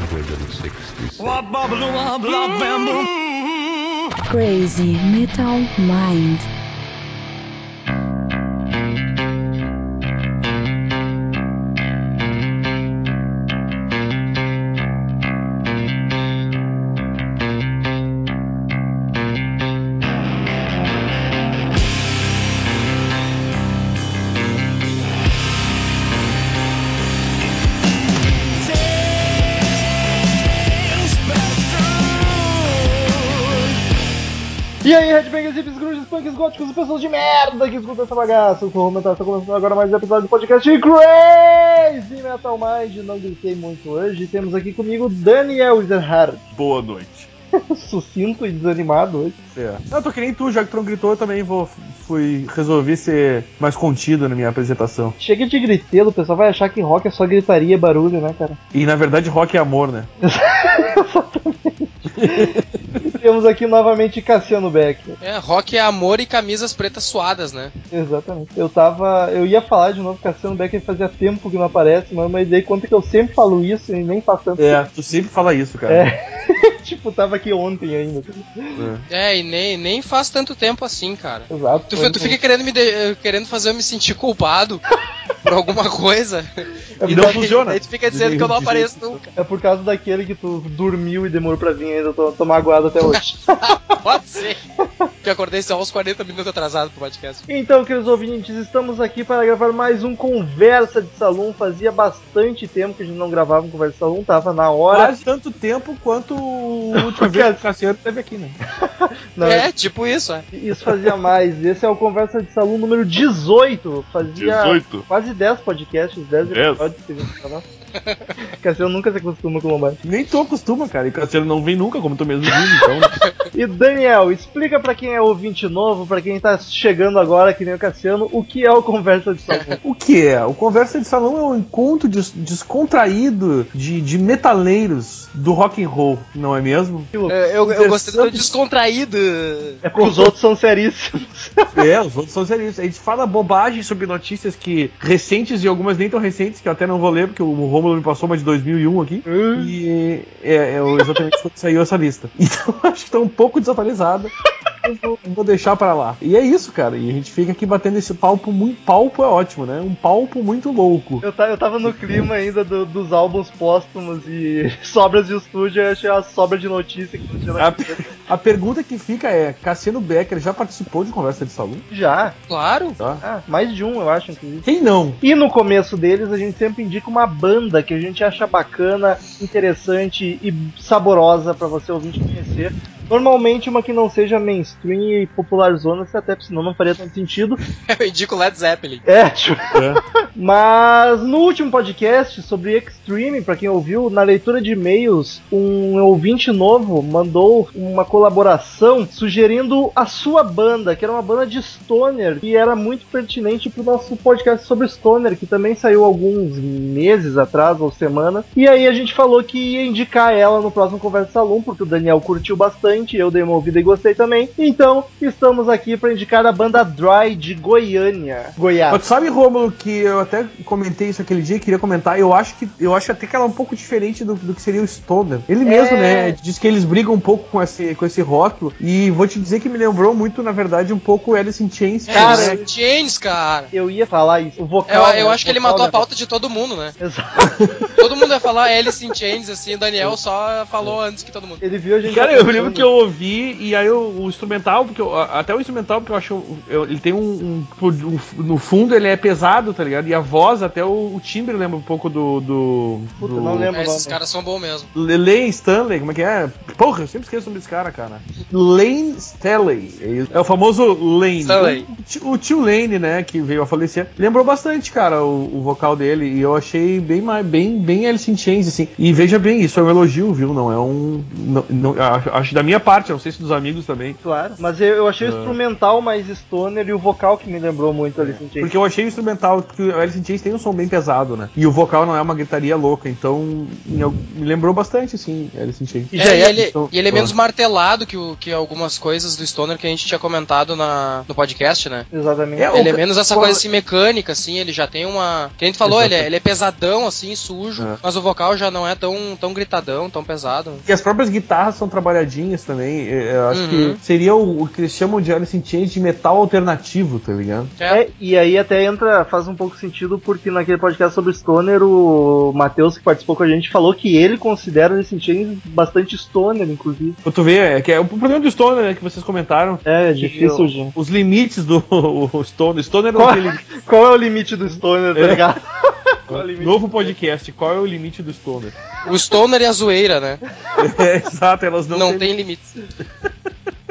166. Crazy Metal Mind. E aí, Headbangers, hippies, grunges, punks, góticos e pessoas de merda que escutam essa bagaça. Eu sou o Romental, está começando agora mais um episódio do podcast Crazy Metal Mind. Não gritei muito hoje. Temos aqui comigo Daniel Ezerhard. Boa noite. Sucinto e desanimado hoje. É. Eu tô que nem tu, já que tu não gritou, eu também vou, fui, resolvi ser mais contido na minha apresentação. Chega de gritelo, o pessoal vai achar que rock é só gritaria e barulho, né, cara? E na verdade rock é amor, né? Temos aqui novamente Cassiano Becker. É, rock é amor e camisas pretas suadas, né? Exatamente. Eu tava. Eu ia falar de novo Cassiano Becker fazia tempo que não aparece, mas eu dei conta que eu sempre falo isso e nem faço tanto. É, tu sempre fala isso, cara. É. tipo, tava aqui ontem ainda. É, e nem, nem faz tanto tempo assim, cara. Exato. Tu, tu fica querendo, me de- querendo fazer eu me sentir culpado por alguma coisa. E não daí- funciona. Daí tu fica dizendo que eu não apareço jeito nunca. É por causa daquele que tu dormiu e demorou pra vir ainda, eu tô, tô magoado até hoje. Pode ser. Que acordei só uns 40 minutos atrasado pro podcast. então, queridos ouvintes, estamos aqui para gravar mais um Conversa de Salão. Fazia bastante tempo que a gente não gravava um Conversa de Salão, tava na hora. Quase tanto tempo quanto o último vez que o Cassiano esteve aqui, né? Não, É, tipo isso, é. Isso fazia mais. Esse é o Conversa de Salão número 18. Fazia 18. quase 10 podcasts, 10 10. episódios que a gente falava. Cassiano nunca se acostuma com o mais. Nem tu acostuma, cara. E o Cassiano não vem nunca, como tu mesmo diz, então. E Daniel, explica pra quem é ouvinte novo, pra quem tá chegando agora, que nem o Cassiano, o que é o Conversa de Salão. O que é? O Conversa de Salão é um encontro des- descontraído de, de metaleiros do rock and roll, não é mesmo? É, Eu, eu gostei do descontraído. É porque os outros são seríssimos. É, os outros são serios. A gente fala bobagem sobre notícias que recentes e algumas nem tão recentes, que eu até não vou ler, porque o Romulo me passou uma de 2001 aqui. E é, é exatamente quando saiu essa lista. Então acho que tá um pouco desatualizada. Eu vou, vou deixar pra lá. E é isso, cara. E a gente fica aqui batendo esse palpo muito. Palpo é ótimo, né? Um palpo muito louco. Eu, eu tava no clima ainda do- dos álbuns póstumos e sobras de estúdio, eu achei uma sobra de notícia que não tinha na A, a pergunta que fica é: Cassiano Becker já participou de conversa de salão? Já. Claro. Tá? Ah, mais de um, eu acho, inclusive. Quem não? E no começo deles a gente sempre indica uma banda que a gente acha bacana, interessante e saborosa pra você ouvinte conhecer. Normalmente uma que não seja mainstream e popular zona, até senão não faria tanto sentido. Eu indico Led Zeppelin. É, tipo, É. mas no último podcast sobre Extreme, pra quem ouviu, na leitura de e-mails, um ouvinte novo mandou uma colaboração sugerindo a sua banda, que era uma banda de stoner, e era muito pertinente pro nosso podcast sobre stoner, que também saiu alguns meses atrás ou semanas. E aí a gente falou que ia indicar ela no próximo Conversa Salão, porque o Daniel curtiu bastante, eu dei uma ouvida e gostei também. Então, estamos aqui pra indicar a banda Dry de Goiânia. Goiás. Mas sabe, Romulo, que eu até comentei isso aquele dia, queria comentar, eu acho que eu acho até que ela é um pouco diferente do, do que seria o Stoner. Ele mesmo, né, diz que eles brigam um pouco com esse, com esse rótulo, e vou te dizer que me lembrou muito, na verdade, um pouco Alice in Chains. Cara, é, o James, cara. Eu ia falar isso. O Eu, vocal. eu né? acho que ele matou a da- pauta de todo mundo, né? Exato. Todo mundo ia falar Alice in Chains, assim, o Daniel só falou antes que todo mundo. Ele viu a gente. Cara, eu lembro que eu ouvi, e aí o, o instrumental, porque eu- até o instrumental, porque eu acho. eu- ele tem um, um- um- No fundo ele é pesado, tá ligado? E a voz, até o, o timbre lembra um pouco do. do, Puta, do não lembro. É, esses caras são bons mesmo. Lane Stanley, como é que é? Porra, eu sempre esqueço o nome desse cara, cara. Lane Stanley. É, o famoso Lane. Stanley. O, tio- o tio Lane, né, que veio a falecer. Lembrou bastante, cara, o, o vocal dele. E eu achei bem, mais- bem, bem Alice in Chains, assim. E veja bem, isso é um elogio, viu? Não é um. Não, não- acho, acho da minha minha parte, eu não sei se dos amigos também. Claro. Mas eu, eu achei o Ah. instrumental mais stoner e o vocal que me lembrou muito Alice in Chains. Porque eu achei o instrumental, porque o Alice in Chains tem um som bem pesado, né? E o vocal não é uma gritaria louca, então me lembrou bastante, assim, Alice in Chains. E É, já e ia- ele, então- e ele é Ah. menos martelado que, o, que algumas coisas do Stoner que a gente tinha comentado na, no podcast, né? Exatamente. É, Ele é menos essa qual- coisa assim mecânica, assim, ele já tem uma. Que a gente falou, ele é, ele é pesadão, assim, sujo, É. mas o vocal já não é tão, tão gritadão, tão pesado. E as próprias guitarras são trabalhadinhas também. é, Eu acho Uhum. que seria o, o que eles chamam de Alice in Chains de metal alternativo, tá ligado? É, É, e aí até entra, faz um pouco sentido, porque naquele podcast sobre Stoner, o Matheus, que participou com a gente, falou que ele considera Alice in Chains bastante Stoner, inclusive. Tu ver, é, que é o problema do Stoner, né, que vocês comentaram. É, é difícil, gente. Os limites do o Stoner. Stoner não Qual, tem limite. qual é o limite do Stoner, tá É. ligado? É limite? Novo podcast, qual é o limite do Stoner? o Stoner e a zoeira, né? É, exato, elas não, Não, têm tem limites.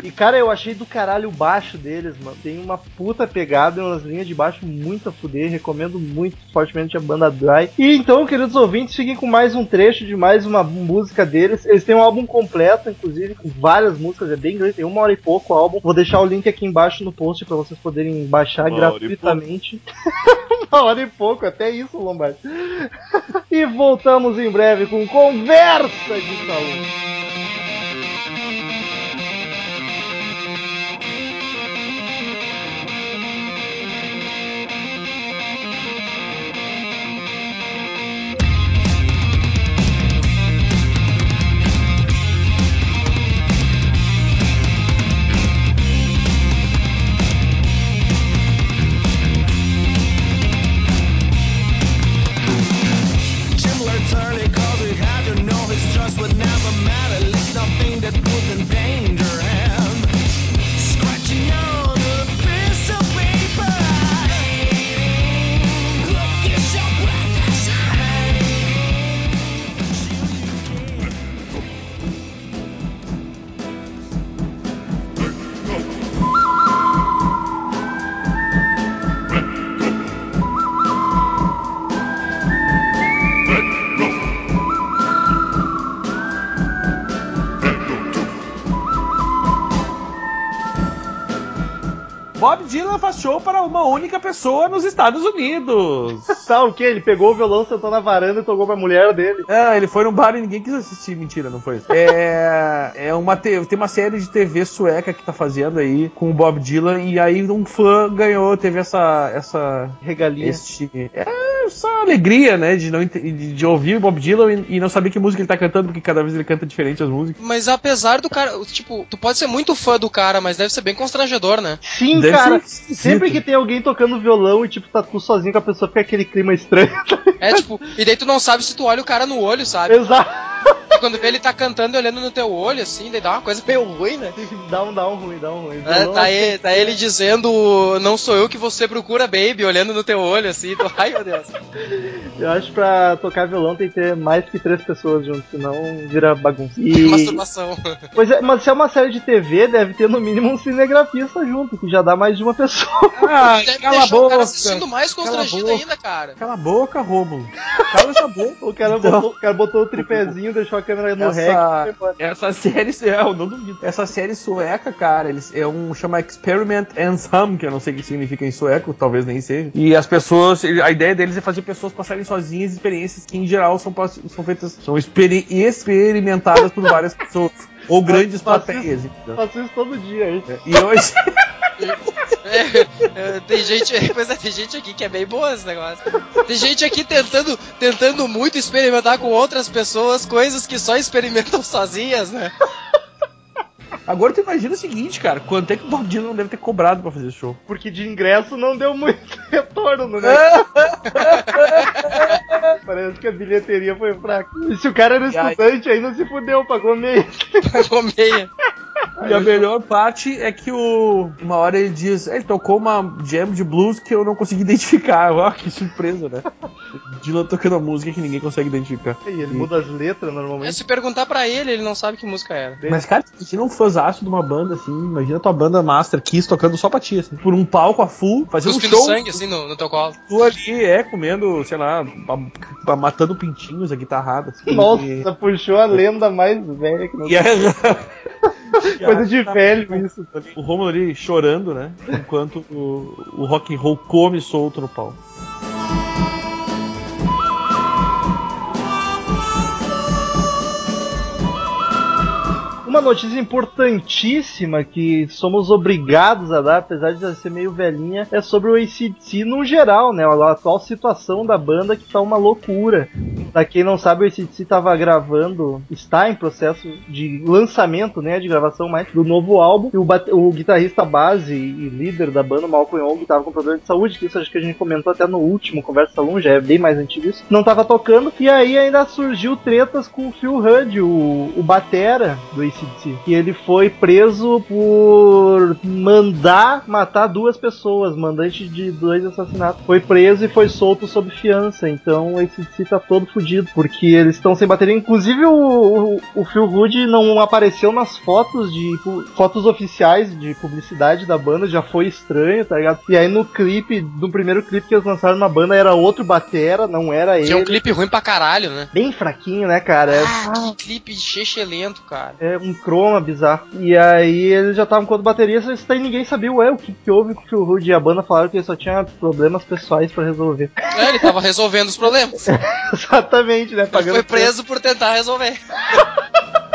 E cara, eu achei do caralho o baixo deles, mano. Tem uma puta pegada e umas linhas de baixo muito a fuder. Recomendo muito fortemente a banda Dry. E então, queridos ouvintes, fiquem com mais um trecho de mais uma música deles. Eles têm um álbum completo, inclusive, com várias músicas, é bem grande, tem uma hora e pouco o álbum. Vou deixar o link aqui embaixo no post pra vocês poderem baixar Uma hora gratuitamente. uma hora e pouco, até isso, Lombardi. e voltamos em breve com Conversa de Saúde. Show para uma única pessoa nos Estados Unidos. Tá, o que? Ele pegou o violão, sentou na varanda e tocou pra mulher dele. É, ele foi num bar e ninguém quis assistir. Mentira, não foi isso. É, é uma te- tem uma série de TV sueca que tá fazendo aí com o Bob Dylan e aí um fã ganhou, teve essa essa Regalia. este é essa alegria, né, de não de, de ouvir o Bob Dylan e, e não saber que música ele tá cantando porque cada vez ele canta diferente as músicas. Mas apesar do cara, tipo, tu pode ser muito fã do cara, mas deve ser bem constrangedor, né? Sim, Deve cara. Sempre que tem alguém tocando violão e, tipo, tá tu sozinho com a pessoa, fica aquele clima estranho. É tipo, e daí tu não sabe se tu olha o cara no olho, sabe? Exato. E quando vê ele tá cantando e olhando no teu olho, assim, daí dá uma coisa meio ruim, né? Dá um, dá um ruim, dá um ruim. É, tá, ele, tá ele dizendo, não sou eu que você procura, baby, olhando no teu olho, assim, tu, ai meu Deus. Eu acho que pra tocar violão tem que ter mais que três pessoas junto, senão vira bagunça. E... Masturbação. Pois é, mas se é uma série de TV, deve ter no mínimo um cinegrafista junto, que já dá mais de uma pessoa. Ah, Deve cala a deixar o boca. cara assistindo mais Cala a constrangido boca. ainda, cara. Cala a boca, Rômulo. Cala essa boca. O cara, Então- botou, o cara botou o tripézinho, deixou a câmera no. Essa, e essa série, é, eu não duvido. Essa série sueca, cara, eles é um chama Experiment Ensam, que eu não sei o que significa em sueco, talvez nem seja. E as pessoas, a ideia deles é fazer pessoas passarem sozinhas experiências que em geral são, são feitas, são experi- experimentadas por várias pessoas. Ou grandes Faço plateias? Faço isso todo dia aí. E hoje. É, é, tem gente, pois é, tem gente aqui que é bem boa esse negócio. Tem gente aqui tentando, tentando muito experimentar com outras pessoas coisas que só experimentam sozinhas, né? Agora tu imagina o seguinte, cara, quanto é que o Bob Dylan deve ter cobrado pra fazer esse show? Porque de ingresso não deu muito retorno, né? Parece que a bilheteria foi fraca. E se o cara era estudante, não se fudeu, pagou meio. Pagou meia. E a melhor parte é que o. Uma hora ele diz, ele tocou uma jam de blues que eu não consegui identificar. Ó, que surpresa, né? Dylan tocando a música que ninguém consegue identificar. E ele muda as letras É, normalmente. se perguntar pra ele, ele não sabe que música era. Mas, cara, imagina um fãzaço de uma banda assim, imagina tua banda Master Kiss tocando só pra ti, assim, por um palco a full, fazendo um Cuspindo show. sangue, assim, no, no teu colo. Tu ali, é, comendo, sei lá, matando pintinhos, a guitarrada. Assim, Nossa, E, puxou a lenda mais velha que não e, Coisa de Tá velho isso. O Romulo ali chorando, né? Enquanto o, o rock and roll come solto no pau. Uma notícia importantíssima que somos obrigados a dar, apesar de ser meio velhinha, é sobre o ACDC no geral, né? A atual situação da banda que tá uma loucura. Pra quem não sabe, o ACDC tava gravando, está em processo de lançamento, né? De gravação mais do novo álbum. E o, o guitarrista base e líder da banda, Malcolm Young, tava com problema de saúde, que isso acho que a gente comentou até no último Conversa já é bem mais antigo isso. Não tava tocando. E aí ainda surgiu tretas com o Phil Rudd, o, o batera do ACDC. Que ele foi preso por mandar matar duas pessoas, mandante de dois assassinatos. Foi preso e foi solto sob fiança. Então o ACDC tá todo fudido, porque eles estão sem bateria. Inclusive o, o, o Phil Rudd não apareceu nas fotos de fotos oficiais de publicidade da banda, já foi estranho, tá ligado? E aí no clipe, no primeiro clipe que eles lançaram na banda era outro batera, não era Que é um ele. clipe ruim pra caralho, né? Bem fraquinho, né, cara? É- Ah, que clipe chechelento, cara. é um croma bizarro. E aí eles já estavam com outra bateria, isso daí ninguém sabia, ué, o que, que houve com o Phil Hood e a banda falaram que ele só tinha problemas pessoais pra resolver. É, ele tava resolvendo os problemas. Exatamente, né? Ele Pagando foi preso por tentar resolver.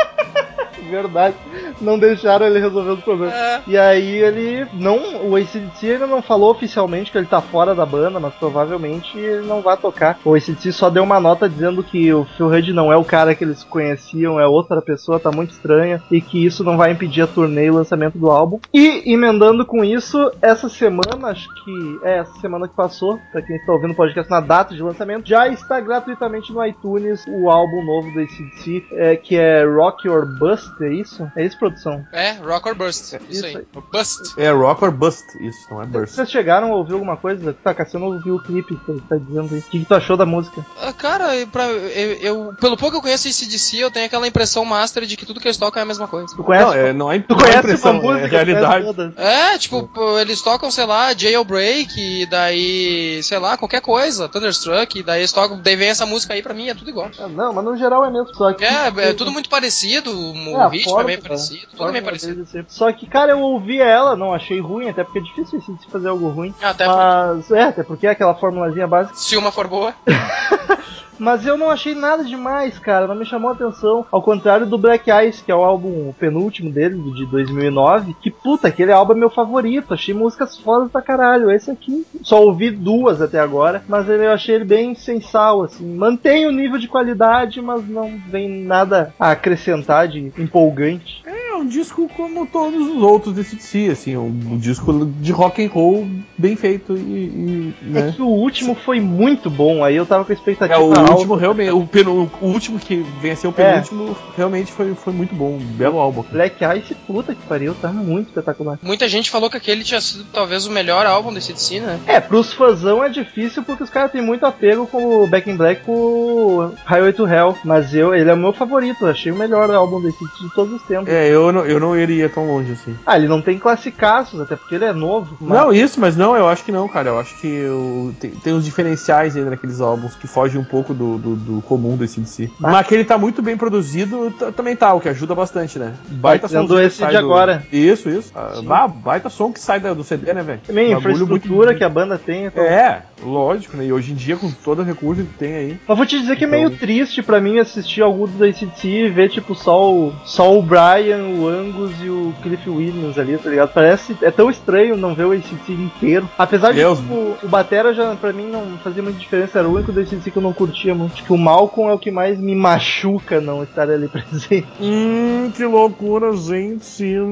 Verdade. Não deixaram ele resolver os problemas. É. E aí ele não. O ACDC ainda não falou oficialmente que ele tá fora da banda, mas provavelmente ele não vai tocar. O ACDC só deu uma nota dizendo que o Phil Rudd não é o cara que eles conheciam, é outra pessoa, tá muito estranha, e que isso não vai impedir a turnê e o lançamento do álbum. E emendando com isso, essa semana, acho que é essa semana que passou, pra quem está ouvindo o podcast na data de lançamento, já está gratuitamente no iTunes o álbum novo do ACDC, é, que é Rock or Bust, é isso? É isso, produção? É, Rock or Burst. Isso, Isso aí. aí. Bust. É rock or bust, isso, não é burst. Vocês chegaram a ouvir alguma coisa? Tá, Cassiano ouviu o clipe que ele tá dizendo aí. O que, que tu achou da música? Ah, Cara, eu, pra- eu- eu- pelo pouco que eu conheço esse DC, eu tenho aquela impressão master de que tudo que eles tocam é a mesma coisa. Tu conhece? Não, é, não é, Tu não é conhece impressão, uma música? é realidade. É, tipo, eles tocam, sei lá, Jailbreak, e daí, sei lá, qualquer coisa, Thunderstruck, e daí eles tocam, daí vem essa música aí pra mim, é tudo igual. Ah, não, mas no geral é mesmo. Só que, É, é tudo muito parecido, É, a ritmo é parecido, tudo Forma meio parecido. Só que, cara, eu ouvi ela, não achei ruim, até porque é difícil de fazer algo ruim. Até Mas, é, até porque é aquela formulazinha básica. se uma for boa. Mas eu não achei nada demais, cara. Não me chamou a atenção. Ao contrário do Black Ice, que é o álbum penúltimo dele, de 2009. Que puta, aquele álbum é meu favorito. Achei músicas fodas pra caralho. Esse aqui, só ouvi duas até agora. Mas eu achei ele bem sem sal, assim. Mantém o nível de qualidade, mas não vem nada a acrescentar de empolgante. É um disco como todos os outros desse DC, assim, um, um disco de rock and roll bem feito e, e, É né? que o último foi muito bom. Aí eu tava com a expectativa É, o alta. último realmente, o, penu- o último que venceu o penúltimo realmente foi, foi muito bom, um belo álbum. Black Ice, puta que pariu, tá muito espetacular. Muita gente falou que aquele tinha sido talvez o melhor álbum desse DC, né? É, pros fãzão é difícil porque os caras têm muito apego com o Back in Black com o Highway to Hell. Mas eu, ele é o meu favorito, eu achei o melhor álbum desse de todos os tempos. É, eu não, eu não iria tão longe assim. Ah, ele não tem classicaços, até porque ele é novo. mas- Não, isso, mas não, eu acho que não, cara. Eu acho que o- tem, tem uns diferenciais ainda naqueles álbuns que fogem um pouco do, do, do comum desse DC. Mas- Mas aquele tá muito bem produzido, também tá, o que ajuda bastante, né? Baita que esse sai de do- agora. Isso, isso. Ah, Sim. baita som que sai do CD, né, velho? Também infraestrutura muito- que a banda tem. então- É, lógico, né? E hoje em dia, com todo o recurso que tem aí. Mas vou te dizer que é Então- meio triste pra mim assistir algum do ACDC e ver, tipo, só o, só o Brian, o Angus e o Cliff Williams ali, tá ligado? Parece. É tão estranho não ver o ACDC inteiro. Apesar de, Deus. tipo, o Batera já, pra mim, não fazia muita diferença, era o único do ACDC que eu não curtia muito. Acho que o Malcolm é o que mais me machuca não estar ali presente. Hum, que loucura, gente.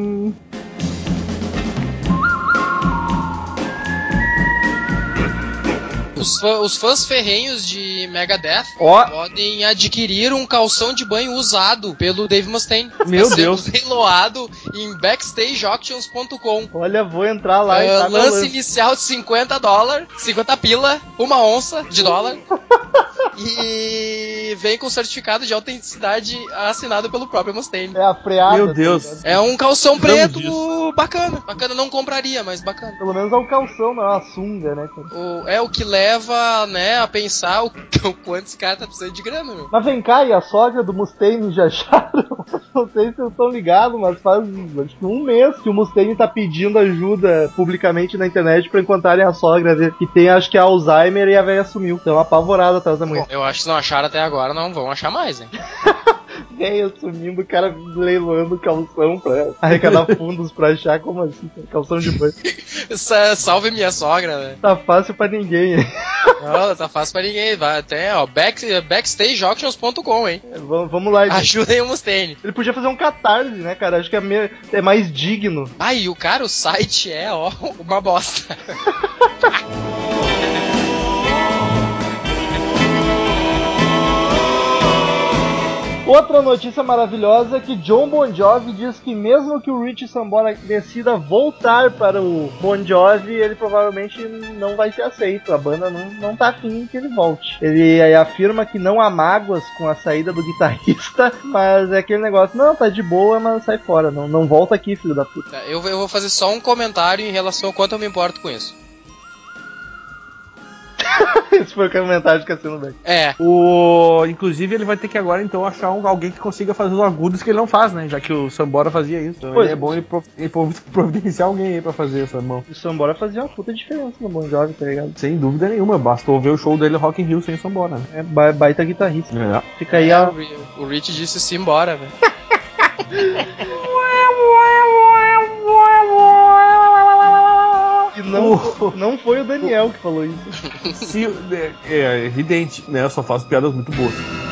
Os, fã- os fãs ferrenhos de Megadeth Ó, podem adquirir um calção de banho usado pelo Dave Mustaine. Meu Tá Deus. leiloado em backstageauctions.com. olha, vou entrar lá e tá meu lance lance. inicial de 50 dólares, 50 pila, uma onça de dólar. E vem com certificado de autenticidade assinado pelo próprio Mustaine. É a freada. Meu tá Deus. É um calção preto bacana. Bacana, não compraria, mas bacana. Pelo menos é um calção, não é uma sunga, né? cara? O- é o que leva, né, a pensar o, o quanto esse cara tá precisando de grana, meu. Mas vem cá, e a sogra do Mustaine já acharam? Não sei se vocês estão ligados, mas faz acho que um mês que o Mustaine tá pedindo ajuda publicamente na internet pra encontrarem a sogra que tem acho que Alzheimer e a velha sumiu. Então apavorada atrás da mulher. Eu acho que se não acharam até agora, não vão achar mais, hein? Velha sumindo, o cara leiloando calção pra arrecadar fundos pra achar como assim, calção de banho. Sa- Salve minha sogra, né? Tá fácil pra ninguém, hein? Não, tá fácil pra ninguém. Vai até, ó, back, backstageauctions.com, hein? Vamos vamos lá. gente. Ajudem o Mustaine. Ele podia fazer um catarse, né, cara? Acho que é, é mais digno. Ah, e o cara, o site é, ó, uma bosta. Outra notícia maravilhosa é que John Bon Jovi diz que mesmo que o Rich Sambora decida voltar para o Bon Jovi, ele provavelmente não vai ser aceito. A banda não, não tá afim que ele volte. Ele afirma que não há mágoas com a saída do guitarrista, mas é aquele negócio, não, tá de boa, mas sai fora. Não, não volta aqui, filho da puta. Tá, Eu, eu vou fazer só um comentário em relação ao quanto eu me importo com isso. Esse foi o comentário de Cassino Beck. É, O... Inclusive, ele vai ter que agora, então, achar um- alguém que consiga fazer os agudos que ele não faz, né? Já que o Sambora fazia isso. Então, Pois ele é bom ele, pro- ele pro- providenciar alguém aí pra fazer essa mão. O Sambora fazia uma puta diferença no Bon Jovi, tá ligado? Sem dúvida nenhuma. Bastou ver o show dele Rock in Rio sem o Sambora. né? É ba- baita guitarrista. É. Fica aí é, a, o Ri- o Rich disse sim, bora, velho. E não, não foi o Daniel que falou isso. Se, é, é evidente, né? Eu só faço piadas muito boas.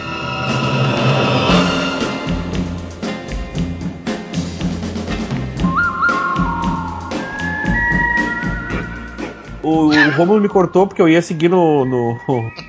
O, o Romulo me cortou porque eu ia seguir no, no,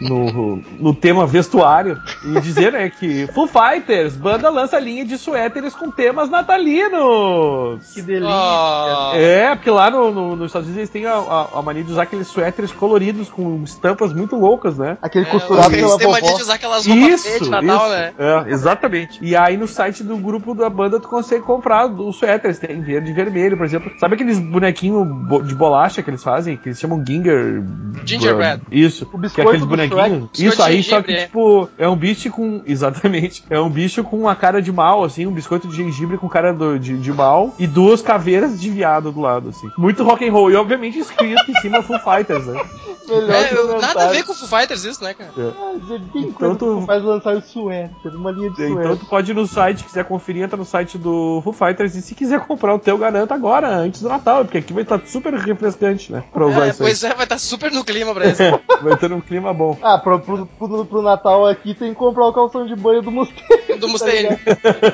no, no tema vestuário e dizer né, que Foo Fighters, banda lança linha de suéteres com temas natalinos. Que delícia. Ah, É, porque lá no, no- nos Estados Unidos eles têm a, a- a mania de usar aqueles suéteres coloridos com estampas muito loucas, né? Aquele é, costurado eles pela têm mania vovó. de usar aquelas roupas feias de Natal, isso. né? É, exatamente. E aí no site do grupo da banda tu consegue comprar os suéteres, tem verde e vermelho, por exemplo. Sabe aqueles bonequinhos bo- de bolacha que eles fazem, que eles chamam Ginger... Gingerbread. Isso. O que é biscoito aqueles bonequinhos. Isso aí, só Biscoito que gengibre, tipo, é um bicho com... Exatamente. É um bicho com uma cara de mal, assim, um biscoito de gengibre com cara do- de, de mal e duas caveiras de viado do lado, assim. Muito rock and roll. E obviamente escrito em cima Full Fighters, né? Melhor É, nada a ver com o Foo Fighters isso, né, cara? Ah, Tem Então coisa tu- faz lançar o suéter, uma linha de Então suéter. tu pode ir no site, quiser conferir, entra no site do Foo Fighters e se quiser comprar o teu, garanta agora, antes do Natal, porque aqui vai estar super refrescante, né? Pra usar É, pois é, vai estar super no clima pra isso. Vai ter um clima bom. Ah, pro, pro, pro, pro Natal aqui tem que comprar o calção de banho do Mustang. Do Mustaine.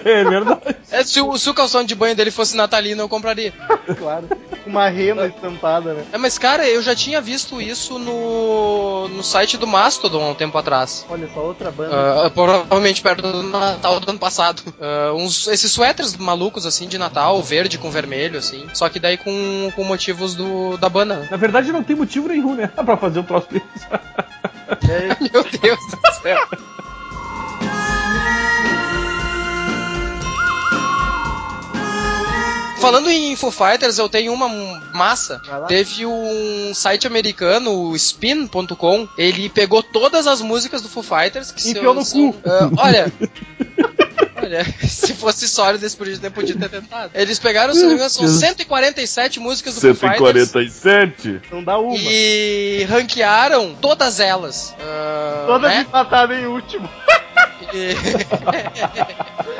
é verdade. É, se, o, se o calção de banho dele fosse natalino, eu compraria. claro. Com uma rena estampada, né? É, mas cara, eu já tinha visto isso no, no site do Mastodon há um tempo atrás. Olha só, outra banda. Ah, provavelmente perto do Natal do ano passado. Ah, uns, esses suéteres malucos, assim, de Natal, verde com vermelho, assim. Só que daí com, com motivos do, da banda. né? Na verdade, não tem motivo nenhum, né? Pra fazer um troço desse. É, Meu Deus do céu. Falando em Foo Fighters, eu tenho uma massa. Teve um site americano, o spin.com, ele pegou todas as músicas do Foo Fighters que Enfiou no são, cu. ah, olha, Olha, se fosse sólido, eles podiam ter, podiam ter tentado. Eles pegaram, se não me engano, são 147 músicas do Foo Fighters 147? não dá uma. e ranquearam todas elas. Ah, Todas né? empatadas em último.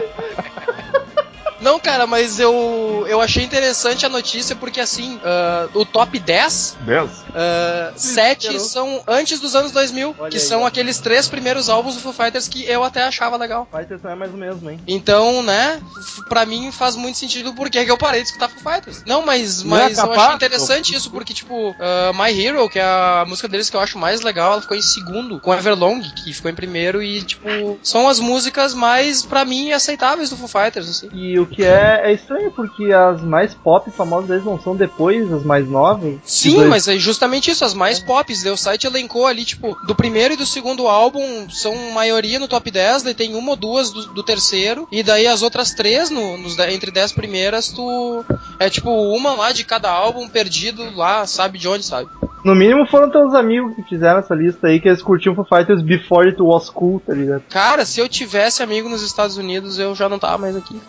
Não, cara, mas eu, eu achei interessante a notícia porque, assim, ah, o top 10, 10? ah, 7 esperou. são antes dos anos 2000, Olha que aí, são ó. aqueles três primeiros álbuns do Foo Fighters que eu até achava legal. Fighters não é mais o mesmo, hein? Então, né, pra mim faz muito sentido porque que eu parei de escutar Foo Fighters. Não, mas, Não é mas eu achei interessante isso, porque, tipo, ah, My Hero, que é a música deles que eu acho mais legal, ela ficou em segundo, com Everlong, que ficou em primeiro, e, tipo, são as músicas mais, pra mim, aceitáveis do Foo Fighters, assim. E o que é, é estranho, porque as mais pop famosas deles não são depois, as mais novas. Sim, Dois- mas é justamente isso, as mais pops. Daí o site elencou ali, tipo, do primeiro e do segundo álbum são maioria no top 10, daí tem uma ou duas do, do terceiro, e daí as outras três, no, nos, entre 10 primeiras, tu. É tipo uma lá de cada álbum perdido lá, sabe de onde, sabe? No mínimo foram teus amigos que fizeram essa lista aí, que eles curtiam Foo Fighters before it was cool, tá ligado? Cara, se eu tivesse amigo nos Estados Unidos, eu já não tava mais aqui.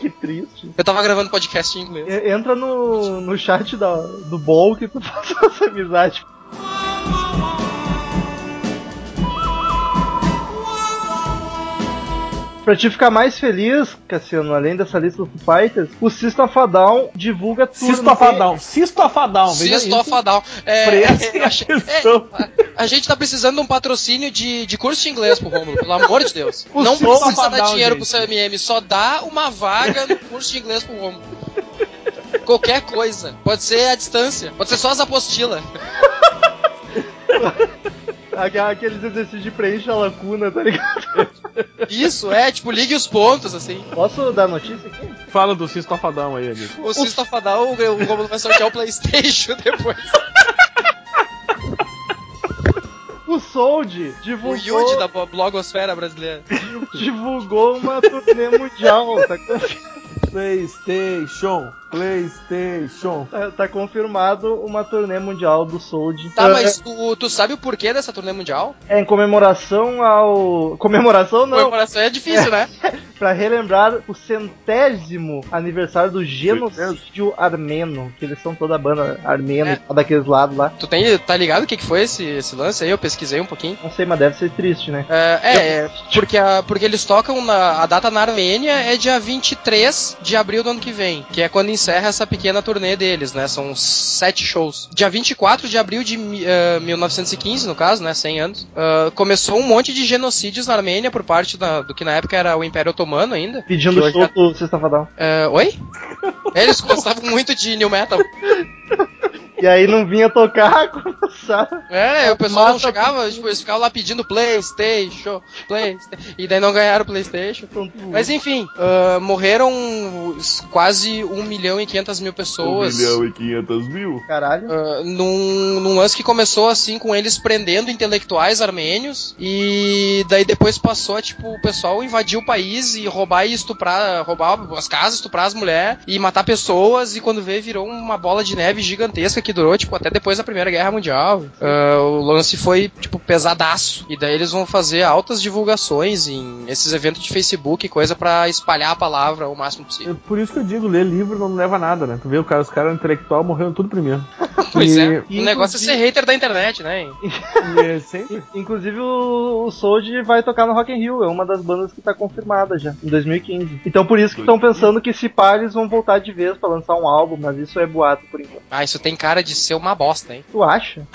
que triste. Eu tava gravando podcast em inglês. E- Entra no, no chat da, do Bol que tu faz essa amizade. Pra te ficar mais feliz, Cassiano, além dessa lista do Foo Fighters, o System of a Down divulga tudo. Sistofadão, sistofadão, veja isso. Sistofadal. É, Prestem é, achei- atenção. é, a, a gente tá precisando de um patrocínio de, de curso de inglês pro Romulo, pelo amor de Deus. O Não precisa dar dinheiro gente. pro seu MM, só dá uma vaga no curso de inglês pro Romulo. Qualquer coisa. Pode ser a distância, pode ser só as apostilas. Aque- Aqueles exercícios de preenche a lacuna, tá ligado? Isso, é, tipo, ligue os pontos, assim. Posso dar notícia aqui? Fala do sistofadão aí, amigo. O Sistofadal, o o Romulo vai sortear o Playstation depois. O Sold O divulgou, Yuji da bo- blogosfera brasileira. divulgou uma turnê mundial, tá, PlayStation, PlayStation. tá- tá confirmado uma turnê mundial do Sold. Tá, É- mas tu, tu sabe o porquê dessa turnê mundial? É em comemoração ao. Comemoração não, Comemoração é difícil, né? pra relembrar o centésimo aniversário do genocídio armeno, que eles são toda a banda armena É. daqueles lados lá. Tu tem, tá ligado o que, que foi esse, esse lance aí? Eu pesquisei um pouquinho. Não sei, mas deve ser triste, né? É, é, é, porque, a, porque eles tocam na. A data na Armênia é dia 23 de abril do ano que vem, que é quando encerra essa pequena turnê deles, né? São sete shows. Dia 24 de abril de mi- eh, 1915, no caso, né? 100 anos. ah, começou um monte de genocídios na Armênia por parte da- do que na época era o Império Otomano ainda. Pedindo show do Sexta-feira. É, oi? Eles gostavam muito de New Metal. E aí não vinha tocar, começaram. É, o pessoal não chegava, tipo, eles ficavam lá pedindo Playstation, Playstation, e daí não ganharam o Playstation. Mas enfim, ah, morreram quase 1 milhão e 500 mil pessoas. e 500 mil. Caralho. ah, num, num lance que começou assim com eles prendendo intelectuais armênios e daí depois passou a tipo o pessoal invadir o país e roubar e estuprar, roubar as casas, estuprar as mulheres e matar pessoas e quando vê virou uma bola de neve gigantesca que durou tipo até depois da Primeira Guerra Mundial. Ah, o lance foi tipo pesadaço e daí eles vão fazer altas divulgações em esses eventos de Facebook e coisa pra espalhar a palavra o máximo possível. É por isso que eu digo, ler livro não leva a nada, né? Tu vê o cara, os caras intelectual morreram tudo primeiro. Pois E- é, e o negócio é ser hater da internet, né? E é sempre. Inclusive o, o vai tocar no Rock in Rio, é uma das bandas que tá confirmada já, em 2015. Então por isso que estão pensando que se pá, eles vão voltar de vez pra lançar um álbum, mas isso é boato por enquanto. Ah, isso tem cara de ser uma bosta, hein? Tu acha?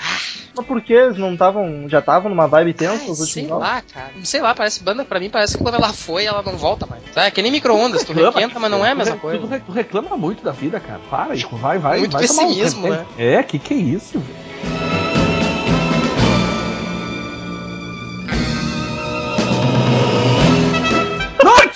Mas por que eles não estavam, já estavam numa vibe tensa Ai, sei lá, cara. Sei lá, parece banda, pra mim parece que quando ela foi, ela não volta mais. É que nem micro-ondas, tu Reclama, requenta, mas não é a mesma tu, coisa. Tu, tu reclama muito da vida, cara. Para, Ico. vai, vai. Muito vai tomar um pessimismo, remédio. É, que que é isso, velho?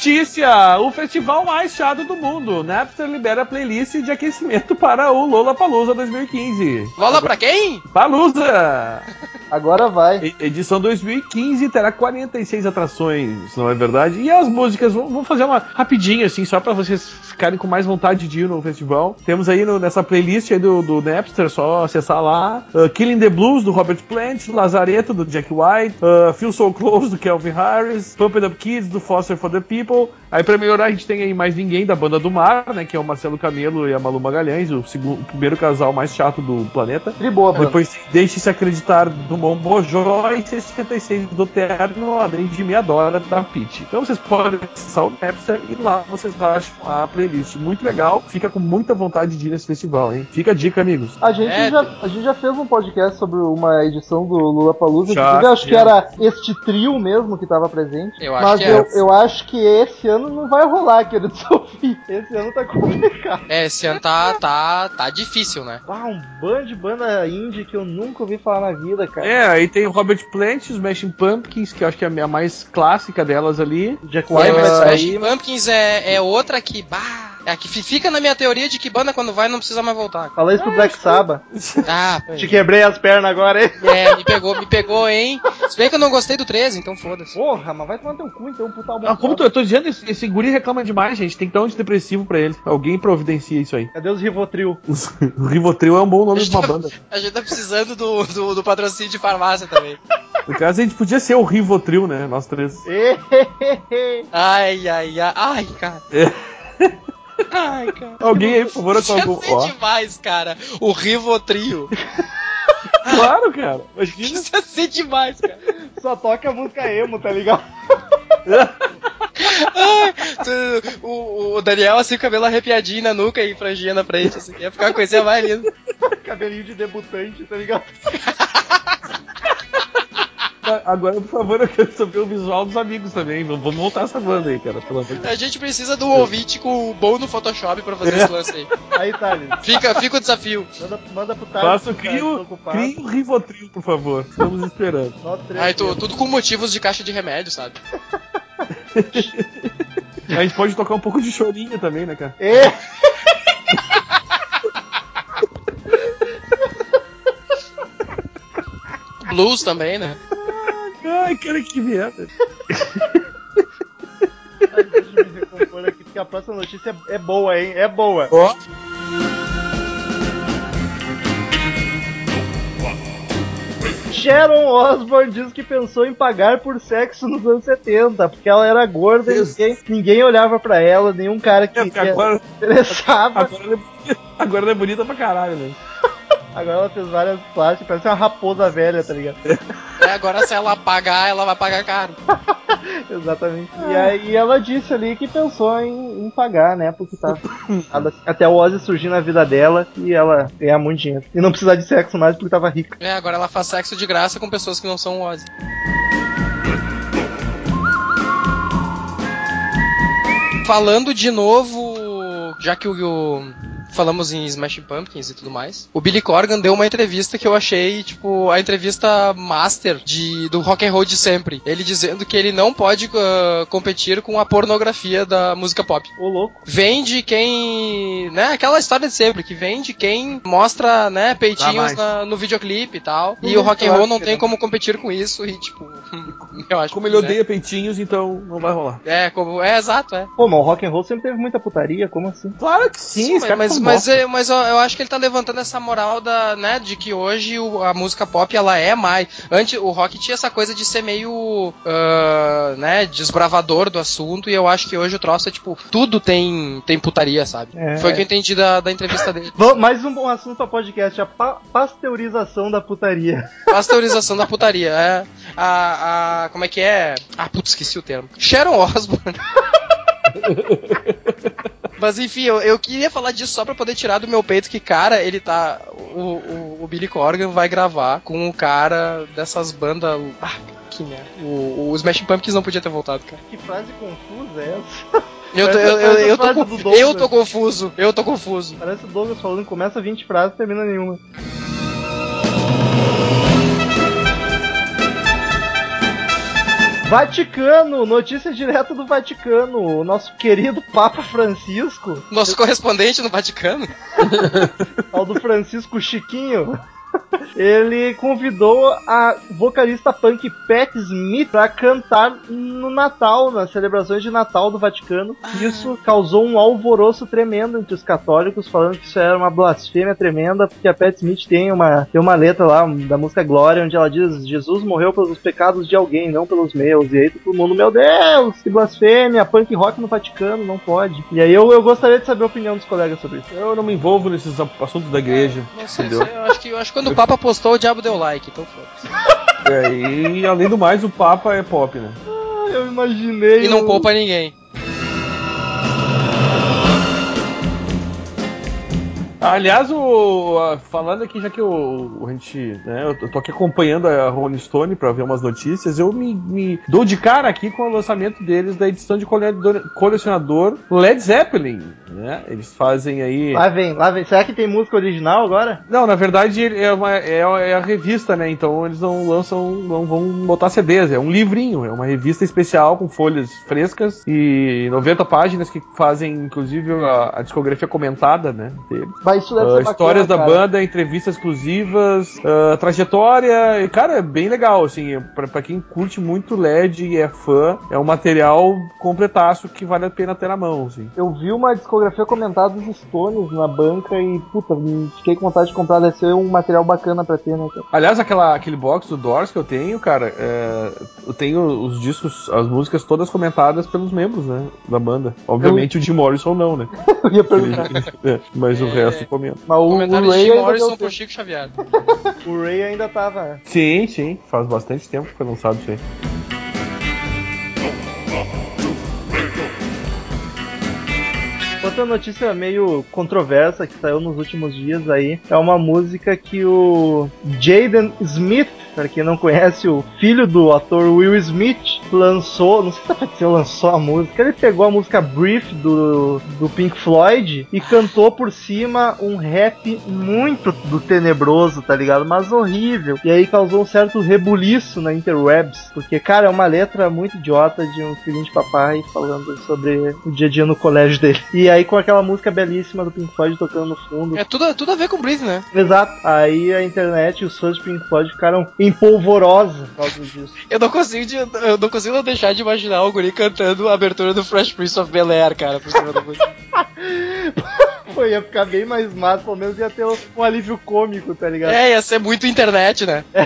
Notícia! O festival mais chato do mundo. Napster libera playlist de aquecimento para o Lollapalooza 2015. Lola pra quem? Palusa! Agora vai. Edição 2015 terá 46 atrações, não é verdade? E as músicas, vamos fazer uma rapidinho assim, só pra vocês ficarem com mais vontade de ir no festival. Temos aí no- nessa playlist aí do, do Napster, só acessar lá. uh, Killing the Blues, do Robert Plant, Lazareto, do Jack White, uh, Feel So Close, do Kelvin Harris, Pump It Up Kids, do Foster for the People. Aí pra melhorar a gente tem aí mais ninguém da Banda do Mar, né, que é o Marcelo Camelo e a Malu Magalhães, o, segundo, o primeiro casal mais chato do planeta. De boa, banda. Depois deixe-se acreditar do Mombojó e 66 do Terno, além de Me Adora da Pitty. Então vocês podem acessar o Napster e lá vocês acham a playlist. Muito legal, fica com muita vontade de ir nesse festival, hein? Fica a dica, amigos. A gente, É, já, a gente já fez um podcast sobre uma edição do Lula Palusa. Já, Inclusive, eu acho que era este trio mesmo que tava presente. Eu acho mas que eu, é. eu acho que esse ano não vai rolar, querido Sofia. Esse ano tá complicado. É, esse ano tá, tá, tá difícil, né? Ah, um bando de banda indie que eu nunca ouvi falar na vida, cara. É, aí tem o Robert Plant, os Smashing Pumpkins, que eu acho que é a mais clássica delas ali. Jack É, White mas vai Smashing sair. Pumpkins é, é outra que, bah, é que fi- fica na minha teoria de que banda quando vai não precisa mais voltar. Fala isso pro Black Sabbath. Ah, Te quebrei as pernas agora, hein? é, me pegou, me pegou, hein? Se bem que eu não gostei do 13, então foda-se. Porra, mas vai tomar teu cu então, puta álbum. Ah, como tu, eu tô dizendo, esse, esse guri reclama demais, gente. Tem que dar um antidepressivo pra ele. Alguém providencia isso aí. Cadê os Rivotril? O Rivotril é um bom nome de uma banda. A gente tá precisando do, do, do patrocínio de farmácia também. No caso, a gente podia ser o Rivotril, né? Nós três. Ai, ai, ai, ai, cara. É. Ai, cara. Alguém aí, por favor, com algum. Ó, demais, cara. O Rivotrio. claro, cara. Imagina. Isso ia ser demais, cara. Só toca música emo, tá ligado? Ai, tu- o, o Daniel, assim, o cabelo arrepiadinho na nuca e franjinha na frente, assim. Ia ficar uma coisinha mais linda. Cabelinho de debutante, tá ligado? Agora, por favor, eu quero saber o visual dos amigos também. Vamos montar essa banda aí, cara. Pelo amor. A gente precisa de um ouvinte com o bom no Photoshop pra fazer esse lance aí. Aí, Thales, Fica, fica o desafio. manda, manda pro Thales. Faça o tô crio, um Rivotril, por favor. Estamos esperando. Aí, tu, tudo com motivos de caixa de remédio, sabe? A gente pode tocar um pouco de chorinho também, né, cara? É. Blues também, né? Ai, cara, que merda. Ai, deixa eu me recompor aqui, porque a próxima notícia é, é boa, hein? É boa. Ó, Sharon Osbourne diz que pensou em pagar por sexo nos anos 70, porque ela era gorda e ninguém, ninguém olhava pra ela, nenhum cara que, é, agora, interessava. agora, ela é bonita, agora ela é bonita pra caralho, né? Agora ela fez várias plásticas, parece uma raposa velha, tá ligado? É, agora se ela pagar, ela vai pagar caro. Exatamente. E aí ela disse ali que pensou em, em pagar, né? Porque tá. até o Ozzy surgir na vida dela e ela ganhar muito dinheiro. E não precisar de sexo mais porque tava rica. É, agora ela faz sexo de graça com pessoas que não são o Ozzy. Falando de novo, já que o- falamos em Smashing Pumpkins e tudo mais, o Billy Corgan deu uma entrevista que eu achei, tipo, a entrevista master de, do rock and roll de sempre. Ele dizendo que ele não pode ah, competir com a pornografia da música pop. Ô louco. Vende quem. né? Aquela história de sempre, que vende quem mostra, né, peitinhos na- no videoclipe e tal. Uhum, e o rock and roll não tem como competir com isso e, tipo, eu acho Como que, ele né, odeia peitinhos, então não vai rolar. É, como. É, exato, é. Pô, mas o rock and roll sempre teve muita putaria, como assim? Claro que sim, Sim, esse cara mas, são mas, é- mas eu, eu acho que ele tá levantando essa moral da, né, de que hoje o- a música pop ela é mais. Antes o rock tinha essa coisa de ser meio, ah, né, desbravador do assunto e eu acho que hoje o troço é tipo tudo tem tem putaria, sabe? É. Foi o que eu entendi da, da entrevista dele. Mais um bom assunto pra podcast, a pa- pasteurização da putaria. Pasteurização da putaria, é. A, a. Como é que é? Ah, putz, esqueci o termo. Sharon Osbourne. Mas enfim, eu, eu queria falar disso só pra poder tirar do meu peito que, cara, ele tá. O, o, o Billy Corgan vai gravar com o cara dessas bandas. Ah, que merda. O, o Smashing Pumpkins não podia ter voltado, cara. Que frase confusa é essa? Eu tô, eu, eu, eu, tô, eu tô confuso, eu tô confuso. Parece o Douglas falando, começa 20 frases e termina nenhuma. Vaticano, notícia direta do Vaticano. O nosso querido Papa Francisco, Nosso correspondente no Vaticano. ao do Francisco Chiquinho, ele convidou a vocalista punk Pat Smith para cantar no Natal, nas celebrações de Natal do Vaticano. Isso causou um alvoroço tremendo entre os católicos, falando que isso era uma blasfêmia tremenda, porque a Pat Smith tem uma, tem uma letra lá da música Glória, onde ela diz: Jesus morreu pelos pecados de alguém, não pelos meus. E aí todo mundo, meu Deus, que blasfêmia, punk rock no Vaticano, não pode. E aí eu, eu gostaria de saber a opinião dos colegas sobre isso. Eu não me envolvo nesses assuntos da igreja. Não sei, entendeu? eu acho que, eu acho que quando o Papa postou, o diabo deu like, então foda-se. É, e além do mais, o Papa é pop, né? Ah, Eu imaginei. E não o- poupa ninguém. Aliás, o, falando aqui, já que o, a gente, né, eu tô aqui acompanhando a Rolling Stone pra ver umas notícias, eu me, me dou de cara aqui com o lançamento deles da edição de colecionador, Led Zeppelin, né? Eles fazem aí... Lá vem, lá vem. Será que tem música original agora? Não, na verdade é, uma, é, é a revista, né? Então eles não lançam, não vão botar CDs, é um livrinho, é uma revista especial com folhas frescas e 90 páginas que fazem, inclusive, a, a discografia comentada, né? Deles. Mas isso deve Ah, ser histórias da bacana, cara. banda, entrevistas exclusivas, ah, trajetória, e, cara, é bem legal, assim, pra, pra quem curte muito LED e é fã, é um material completaço que vale a pena ter na mão, assim. Eu vi uma discografia comentada dos Stones na banca e, puta, fiquei com vontade de comprar. Deve ser um material bacana pra ter, né, cara? Aliás, aquela, aquele box do Doors que eu tenho, cara, é, eu tenho os discos, as músicas todas comentadas pelos membros, né, da banda. Obviamente o Jim Morrison não, né? Eu ia perguntar. É, mas o É. resto comenta. Mas o, o Comentário de Ray Morrison. Chico Xavier. O Ray ainda tava. Sim, sim, faz bastante tempo que foi lançado isso aí. Outra notícia meio controversa que saiu nos últimos dias aí é uma música que o Jaden Smith, para quem não conhece, o filho do ator Will Smith, lançou. Não sei se tá se lançou a música. Ele pegou a música Brief do, do Pink Floyd e cantou por cima um rap muito do tenebroso, tá ligado? Mas horrível. E aí causou um certo rebuliço na interwebs, porque, cara, é uma letra muito idiota de um filhinho de papai falando sobre o dia a dia no colégio dele. E aí com aquela música belíssima do Pink Floyd tocando no fundo. É tudo, tudo a ver com Breathe, né? Exato. Aí a internet e os fãs de Pink Floyd ficaram em polvorosa por causa disso. Eu não consigo, de- eu não consigo deixar de imaginar o guri cantando a abertura do Fresh Prince of Bel Air, cara, por cima da música. Pô, ia ficar bem mais massa, pelo menos ia ter um alívio cômico, tá ligado? É, ia ser muito internet, né?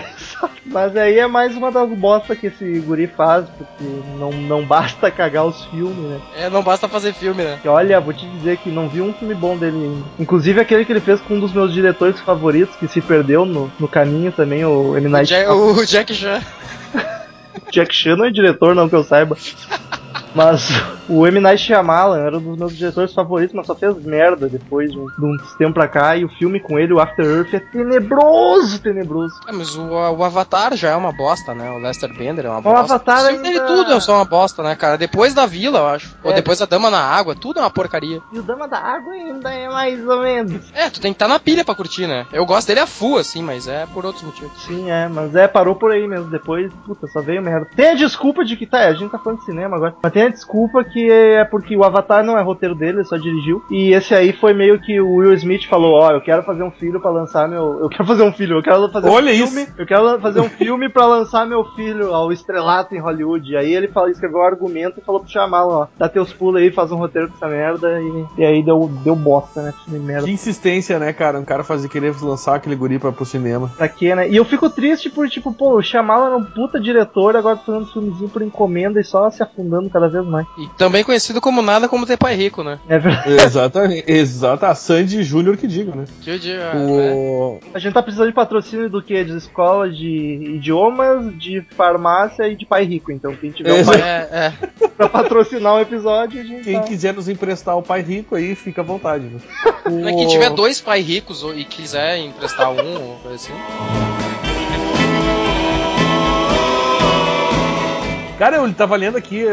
Mas aí é mais uma das bostas que esse guri faz, porque não, não basta cagar os filmes, né? É, não basta fazer filme, né? E olha, vou te dizer que não vi um filme bom dele ainda. Inclusive aquele que ele fez com um dos meus diretores favoritos, que se perdeu no, no caminho também, o M. Night o Jack Chan. Jack Chan não é diretor, não que eu saiba. Mas o M. Night Shyamalan era um dos meus diretores favoritos, mas só fez merda depois de um, de um tempo pra cá. E o filme com ele, o After Earth, é tenebroso, tenebroso. É, mas o, o Avatar já é uma bosta, né? O Lester Bender é uma O bosta. Avatar Os filmes dele ainda- tudo é só uma bosta, né, cara? Depois da Vila, eu acho. Ou É. depois da Dama na Água, tudo é uma porcaria. E o Dama da Água ainda é mais ou menos. É, tu tem que estar na pilha pra curtir, né? Eu gosto dele a full, assim, mas é por outros motivos. Sim, é, mas é, parou por aí mesmo. Depois, puta, só veio merda. Tem a desculpa de que, tá, a gente tá falando de cinema agora, mas tem a desculpa que é porque o Avatar não é roteiro dele, ele só dirigiu. E esse aí foi meio que o Will Smith falou: Ó, eu quero fazer um filho pra lançar meu. Eu quero fazer um filho, eu quero fazer Olha um isso. filme. Eu quero fazer um filme pra lançar meu filho ao estrelato em Hollywood. E aí ele falou, escreveu um argumento e falou pro Shyamalan, ó, dá teus pulos aí, faz um roteiro com essa merda. E, e aí deu, deu bosta, né? Filme merda. Que insistência, né, cara? Um cara fazer querer lançar aquele guri pra, pro cinema. Pra quê, né? E eu fico triste por, tipo, pô, o Shyamalan era um puta diretor, agora fazendo filmezinho por encomenda e só se afundando cada vez mais. E também conhecido como nada como ter pai rico, né? É verdade. Exatamente. Exato. A Sandy Júnior que diga, né? Que o dia, né? O... A gente tá precisando de patrocínio do quê? De escola de idiomas, de farmácia e de pai rico. Então, quem tiver um Exato. pai É, é. pra patrocinar um episódio, a gente Quem tá... quiser nos emprestar o pai rico aí, fica à vontade. Né? Mas Quem tiver dois pai ricos e quiser emprestar um ou coisa assim. Cara, eu tava lendo aqui,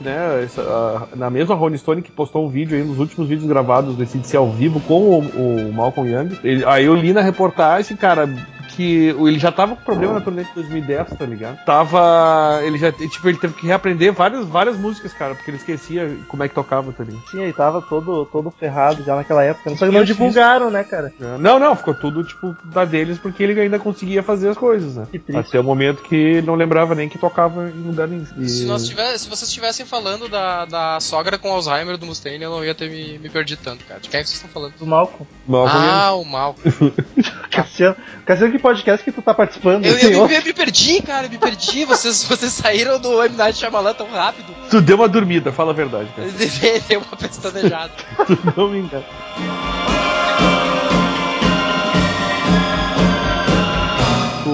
né, essa, na mesma Rolling Stone que postou um vídeo aí, nos últimos vídeos gravados do CDC ao vivo com o, o Malcolm Young. Ele- aí eu li na reportagem, cara, que ele já tava com problema na turnê de 2010, tá ligado? Tava. Ele já. Tipo, ele teve que reaprender várias, várias músicas, cara, porque ele esquecia como é que tocava, tá ligado? Sim, ele tava todo, todo ferrado já naquela época. Só que não divulgaram, né, cara? Não, não, ficou tudo, tipo, da deles, porque ele ainda conseguia fazer as coisas, né? Que triste. Até o momento que ele não lembrava nem que tocava em lugar nenhum. E- Se, nós tivesse, se vocês estivessem falando da, da sogra com Alzheimer do Mustaine, eu não ia ter me, me perdido tanto, cara. De quem é que vocês estão falando? Do Malcolm. Malcolm. Ah, o mal. Cassiano, Cassiano, que podcast que tu tá participando? Eu, eu me, me perdi, cara, me perdi. Vocês, vocês saíram do M. Night Shyamalan tão rápido. Tu deu uma dormida, fala a verdade, cara. Deu uma pestanejada. tu não me engana.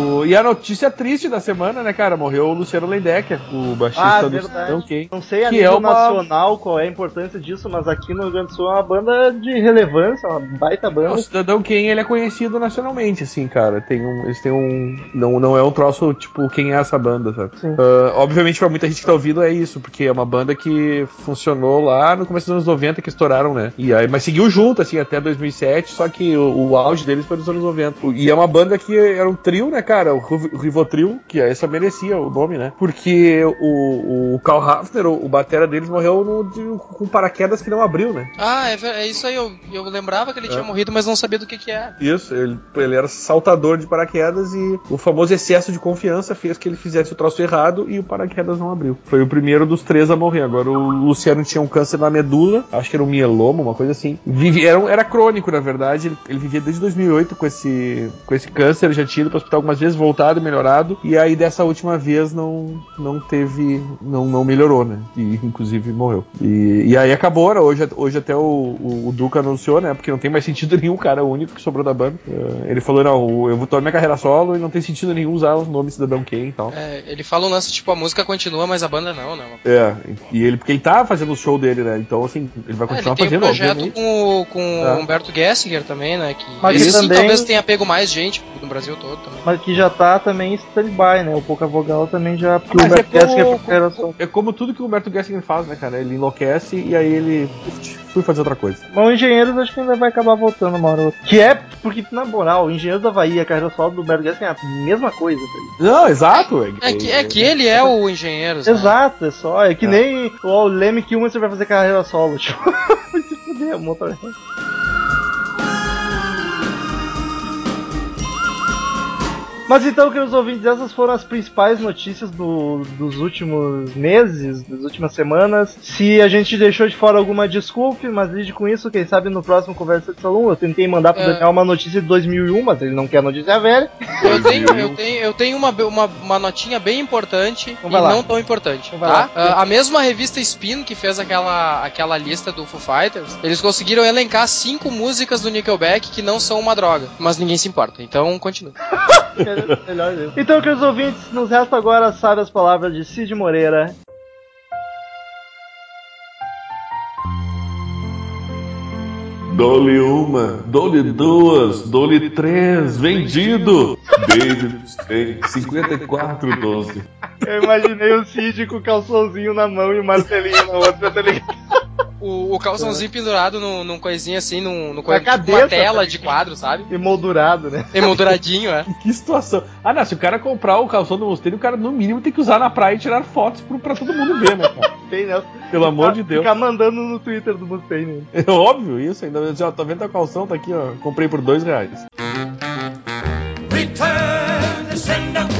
O- o- e a notícia triste da semana, né, cara? Morreu o Luciano Lendecker, o baixista Ah, do. Cidadão Kane. Não sei a Que nível é uma- nacional qual é a importância disso, mas aqui no Rio Grande do Sul é uma banda de relevância, uma baita O banda. Cidadão Kane, ele é conhecido nacionalmente, assim, cara. Tem um, eles têm um... Não, não é um troço, tipo, quem é essa banda, sabe? Sim. Ah, obviamente, pra muita gente que tá ouvindo, é isso, porque é uma banda que funcionou lá no começo dos anos 90, que estouraram, né? E aí, mas seguiu junto, assim, até 2007, só que o, o auge deles foi nos anos 90. E é uma banda que era um trio, né, cara? O Riv- Rivotril, que essa merecia o nome, né? Porque o, o Karl Hafner, o, o batera deles, morreu no, de- com paraquedas que não abriu, né? Ah, é, é isso aí. Eu, eu lembrava que ele tinha É. morrido, mas não sabia do que que é. Isso, ele, ele era saltador de paraquedas e o famoso excesso de confiança fez que ele fizesse o troço errado e o paraquedas não abriu. Foi o primeiro dos três a morrer. Agora o Luciano tinha um câncer na medula, acho que era um mieloma, uma coisa assim. Vivi- era, era crônico, na verdade. Ele, ele vivia desde 2008 com esse, com esse câncer, ele já tinha ido para hospital algumas vezes, voltado e melhorado. E aí dessa última vez não, não teve, não, não melhorou, né? E inclusive morreu. E, e aí acabou, né? Hoje, hoje até o, o, o Duca anunciou, né? Porque não tem mais sentido nenhum, cara, o único que sobrou da banda. Eh, ele falou, não, eu vou tomar minha carreira solo e não tem sentido nenhum usar os nomes Cidadão Kane e tal. É, ele fala um lance tipo, a música continua, mas a banda não, né? É, e ele, porque ele tá fazendo o show dele, né? Então, assim, ele vai É, ele continuar tem um fazendo, projeto obviamente. com, o- com É. o Humberto Gessinger também, né? Que Mas esse também- talvez tenha pego mais gente no Brasil todo também. Mas que já tá também em stand-by, né? O Pouca Vogal também já. Porque o Mas é Humberto Gessinger como, foi era só. é como tudo que o Humberto Gessinger faz, né, cara? Ele enlouquece e aí ele fui fazer outra coisa. Mas o Engenheiros acho que ainda vai acabar voltando uma hora ou outra. Que é, porque, na moral, o Engenheiros da Bahia, a carreira solo do Humberto Gessinger é a mesma coisa, tá? Não, exato. É que, é que ele é o Engenheiros. né? Exato, é só. É que É. nem o Leme que uma você vai fazer carreira solo. Tipo, se fuder, o motor. Mas então, queridos ouvintes, essas foram as principais notícias do- dos últimos meses, das últimas semanas. Se a gente deixou de fora alguma, desculpe, mas lide com isso. Quem sabe no próximo Conversa de Salão eu tentei mandar pro É. Daniel uma notícia de 2001, mas ele não quer notícia velha. Eu tenho, eu tenho, eu tenho uma, uma, uma notinha bem importante Então e lá. não tão importante, Então tá? Ah, a mesma revista Spin que fez aquela, aquela lista do Foo Fighters, eles conseguiram elencar cinco músicas do Nickelback que não são uma droga, mas ninguém se importa. Então, continua. Melhor mesmo. Então, queridos ouvintes, nos resta agora sabe as palavras de Cid Moreira. Dole uma, dole duas, dole três, vendido! David tem 5412. Eu imaginei o Cid com o calçãozinho na mão e o martelinho na outra, tá ligado? O, o calçãozinho pendurado num, num coisinha assim, num, num tipo cabeça, uma tela tá de quadro, sabe? Emoldurado, né? Emolduradinho, é. Que situação. Ah, não, se o cara comprar o calção do Mosteiro, o cara no mínimo tem que usar na praia e tirar fotos pro, pra todo mundo ver, né, cara? Tem, né? Pelo amor de Deus. Ficar mandando no Twitter do Mustaine. É óbvio isso, ainda já tá vendo a calção, tá aqui, ó. Comprei por dois reais. Return to sender.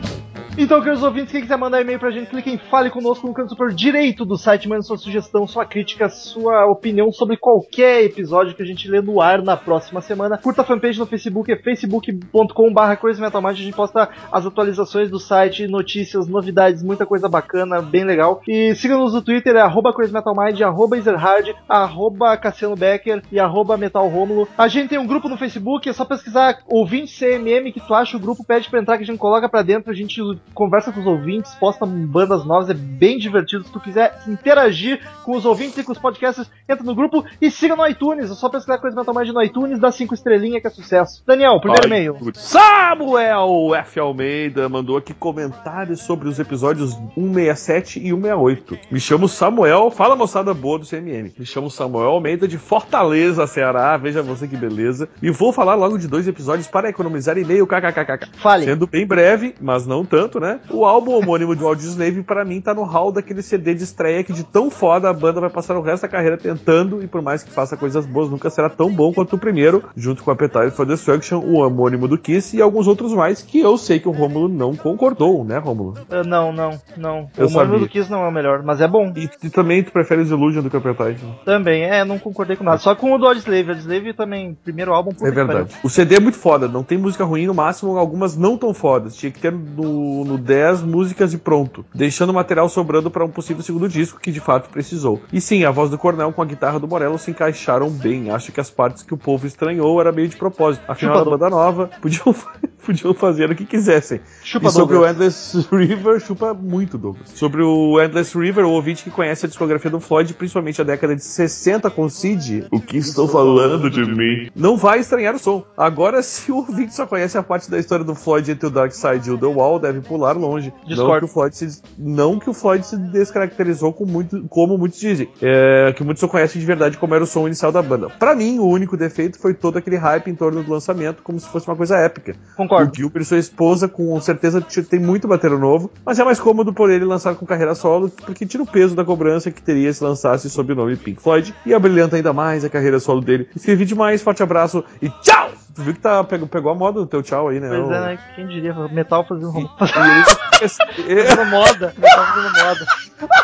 Então, queridos ouvintes, quem quiser mandar e-mail pra gente, clique em Fale Conosco no canto superior direito do site, mande sua sugestão, sua crítica, sua opinião sobre qualquer episódio que a gente lê no ar na próxima semana. Curta a fanpage no Facebook, é facebook.com.br crazymetalmind, a gente posta as atualizações do site, notícias, novidades, muita coisa bacana, bem legal. E siga-nos no Twitter, é arroba crazymetalmind, arroba ezerhard, arroba Cassiano Becker e arroba metalromulo. A gente tem um grupo no Facebook, é só pesquisar ouvinte CMM que tu acha o grupo, pede pra entrar que a gente coloca pra dentro, a gente conversa com os ouvintes, posta bandas novas, é bem divertido. Se tu quiser interagir com os ouvintes e com os podcasts, entra no grupo e siga no iTunes. É só pesquisar coisa Metal Mind no iTunes, dá cinco estrelinhas que é sucesso. Daniel, primeiro e-mail. Samuel F. Almeida mandou aqui comentários sobre os episódios 167 e 168. Me chamo Samuel, fala moçada boa do CMM. Me chamo Samuel Almeida de Fortaleza, Ceará. Veja você que beleza. E vou falar logo de dois episódios para economizar e-mail kkkk. Fale. Sendo bem breve, mas não tanto, né? O álbum homônimo de Audioslave, pra mim, tá no hall daquele CD de estreia que de tão foda a banda vai passar o resto da carreira tentando, e por mais que faça coisas boas, nunca será tão bom quanto o primeiro, junto com Appetite for Destruction, o homônimo do Kiss e alguns outros mais que eu sei que o Rômulo não concordou, né, Rômulo? Ah, não, não, não. Eu o sabia. do Kiss não é o melhor, mas é bom. E, e também tu prefere os Illusion do que o Appetite. né? Também, é, não concordei com nada. Só com o do Audioslave. Audioslave também, primeiro álbum, É verdade. O CD é muito foda, não tem música ruim, no máximo algumas não tão fodas. Tinha que ter no no 10 músicas e pronto, deixando o material sobrando para um possível segundo disco que de fato precisou. E sim, a voz do Cornel com a guitarra do Morello se encaixaram bem. Acho que as partes que o povo estranhou era meio de propósito. Afinal, Chupa a banda nova podiam, podiam fazer o que quisessem. Chupa e sobre Douglas. o Endless River, chupa muito, Douglas. Sobre o Endless River, o ouvinte que conhece a discografia do Floyd, principalmente a década de 60 com Sid, O que estou falando de mim? não vai estranhar o som. Agora, se o ouvinte só conhece a parte da história do Floyd entre o Dark Side e o The Wall, deve pular longe. Não Discordo. que, o Floyd se, não que o Floyd se descaracterizou com muito, como muitos dizem. É, que muitos só conhecem de verdade como era o som inicial da banda. Pra mim, o único defeito foi todo aquele hype em torno do lançamento, como se fosse uma coisa épica. Concordo. O Gilbert e sua esposa, com certeza, tem muito bateiro novo, mas é mais cômodo por ele lançar com carreira solo, porque tira o peso da cobrança que teria se lançasse sob o nome Pink Floyd, e abrilhanta ainda mais a carreira solo dele. Escrevi demais, forte abraço e tchau! Tu viu que tá, pegou, pegou a moda do teu tchau aí, né? Pois é, né? Quem diria? Metal fazendo, E fazendo moda. Metal fazendo moda.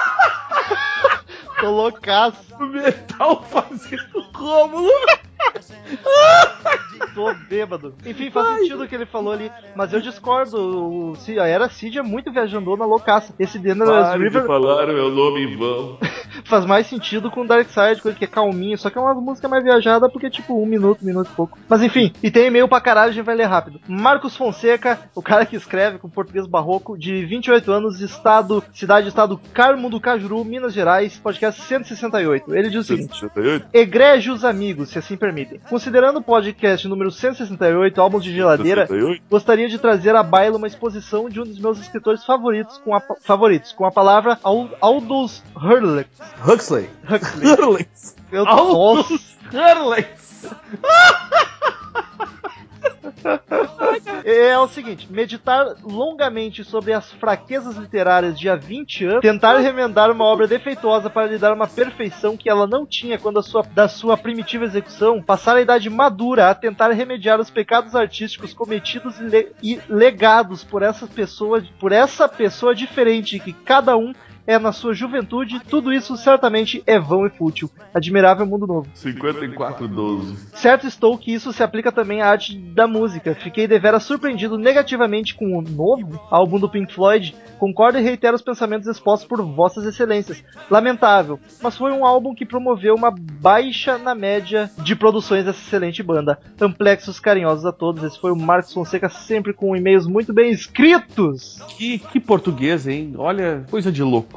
Tô loucaço. metal fazendo Rômulo. Tô bêbado. Enfim, faz sentido o que ele falou ali, mas eu discordo. O, Cid- a era Cid é muito viajandona, loucaça. Esse The Endless Pare de River falar o meu nome em vão. faz mais sentido com Dark Side, coisa que é calminho, só que é uma música mais viajada porque é tipo um minuto, um minuto e pouco. Mas enfim, e tem e-mail pra caralho, a gente vai ler rápido. Marcos Fonseca, o cara que escreve com português barroco, de 28 anos, estado, cidade, estado Carmo do Cajuru, Minas Gerais, podcast 168. Ele diz o seguinte: 68? Egrégios amigos, se assim permitem. Considerando o podcast número 168, álbuns de geladeira, 68? gostaria de trazer à baila uma exposição de um dos meus escritores favoritos com a, favoritos, com a palavra Al- Aldous Huxley. Huxley. Huxley. Huxley. Eu, Aldous Huxley. é o seguinte, meditar longamente sobre as fraquezas literárias de há 20 anos, tentar remendar uma obra defeituosa para lhe dar uma perfeição que ela não tinha quando a sua, da sua primitiva execução, passar a idade madura a tentar remediar os pecados artísticos cometidos e, le- e legados por essa pessoa, por essa pessoa diferente que cada um é na sua juventude, tudo isso certamente é vão e fútil. Admirável mundo novo. 5412. Certo estou que isso se aplica também à arte da música. Fiquei devera surpreendido negativamente com o novo álbum do Pink Floyd. Concordo e reitero os pensamentos expostos por vossas excelências. Lamentável, mas foi um álbum que promoveu uma baixa na média de produções dessa excelente banda. Amplexos carinhosos a todos. Esse foi o Marcos Fonseca, sempre com e-mails muito bem escritos. Que, que português, hein? Olha, coisa de louco.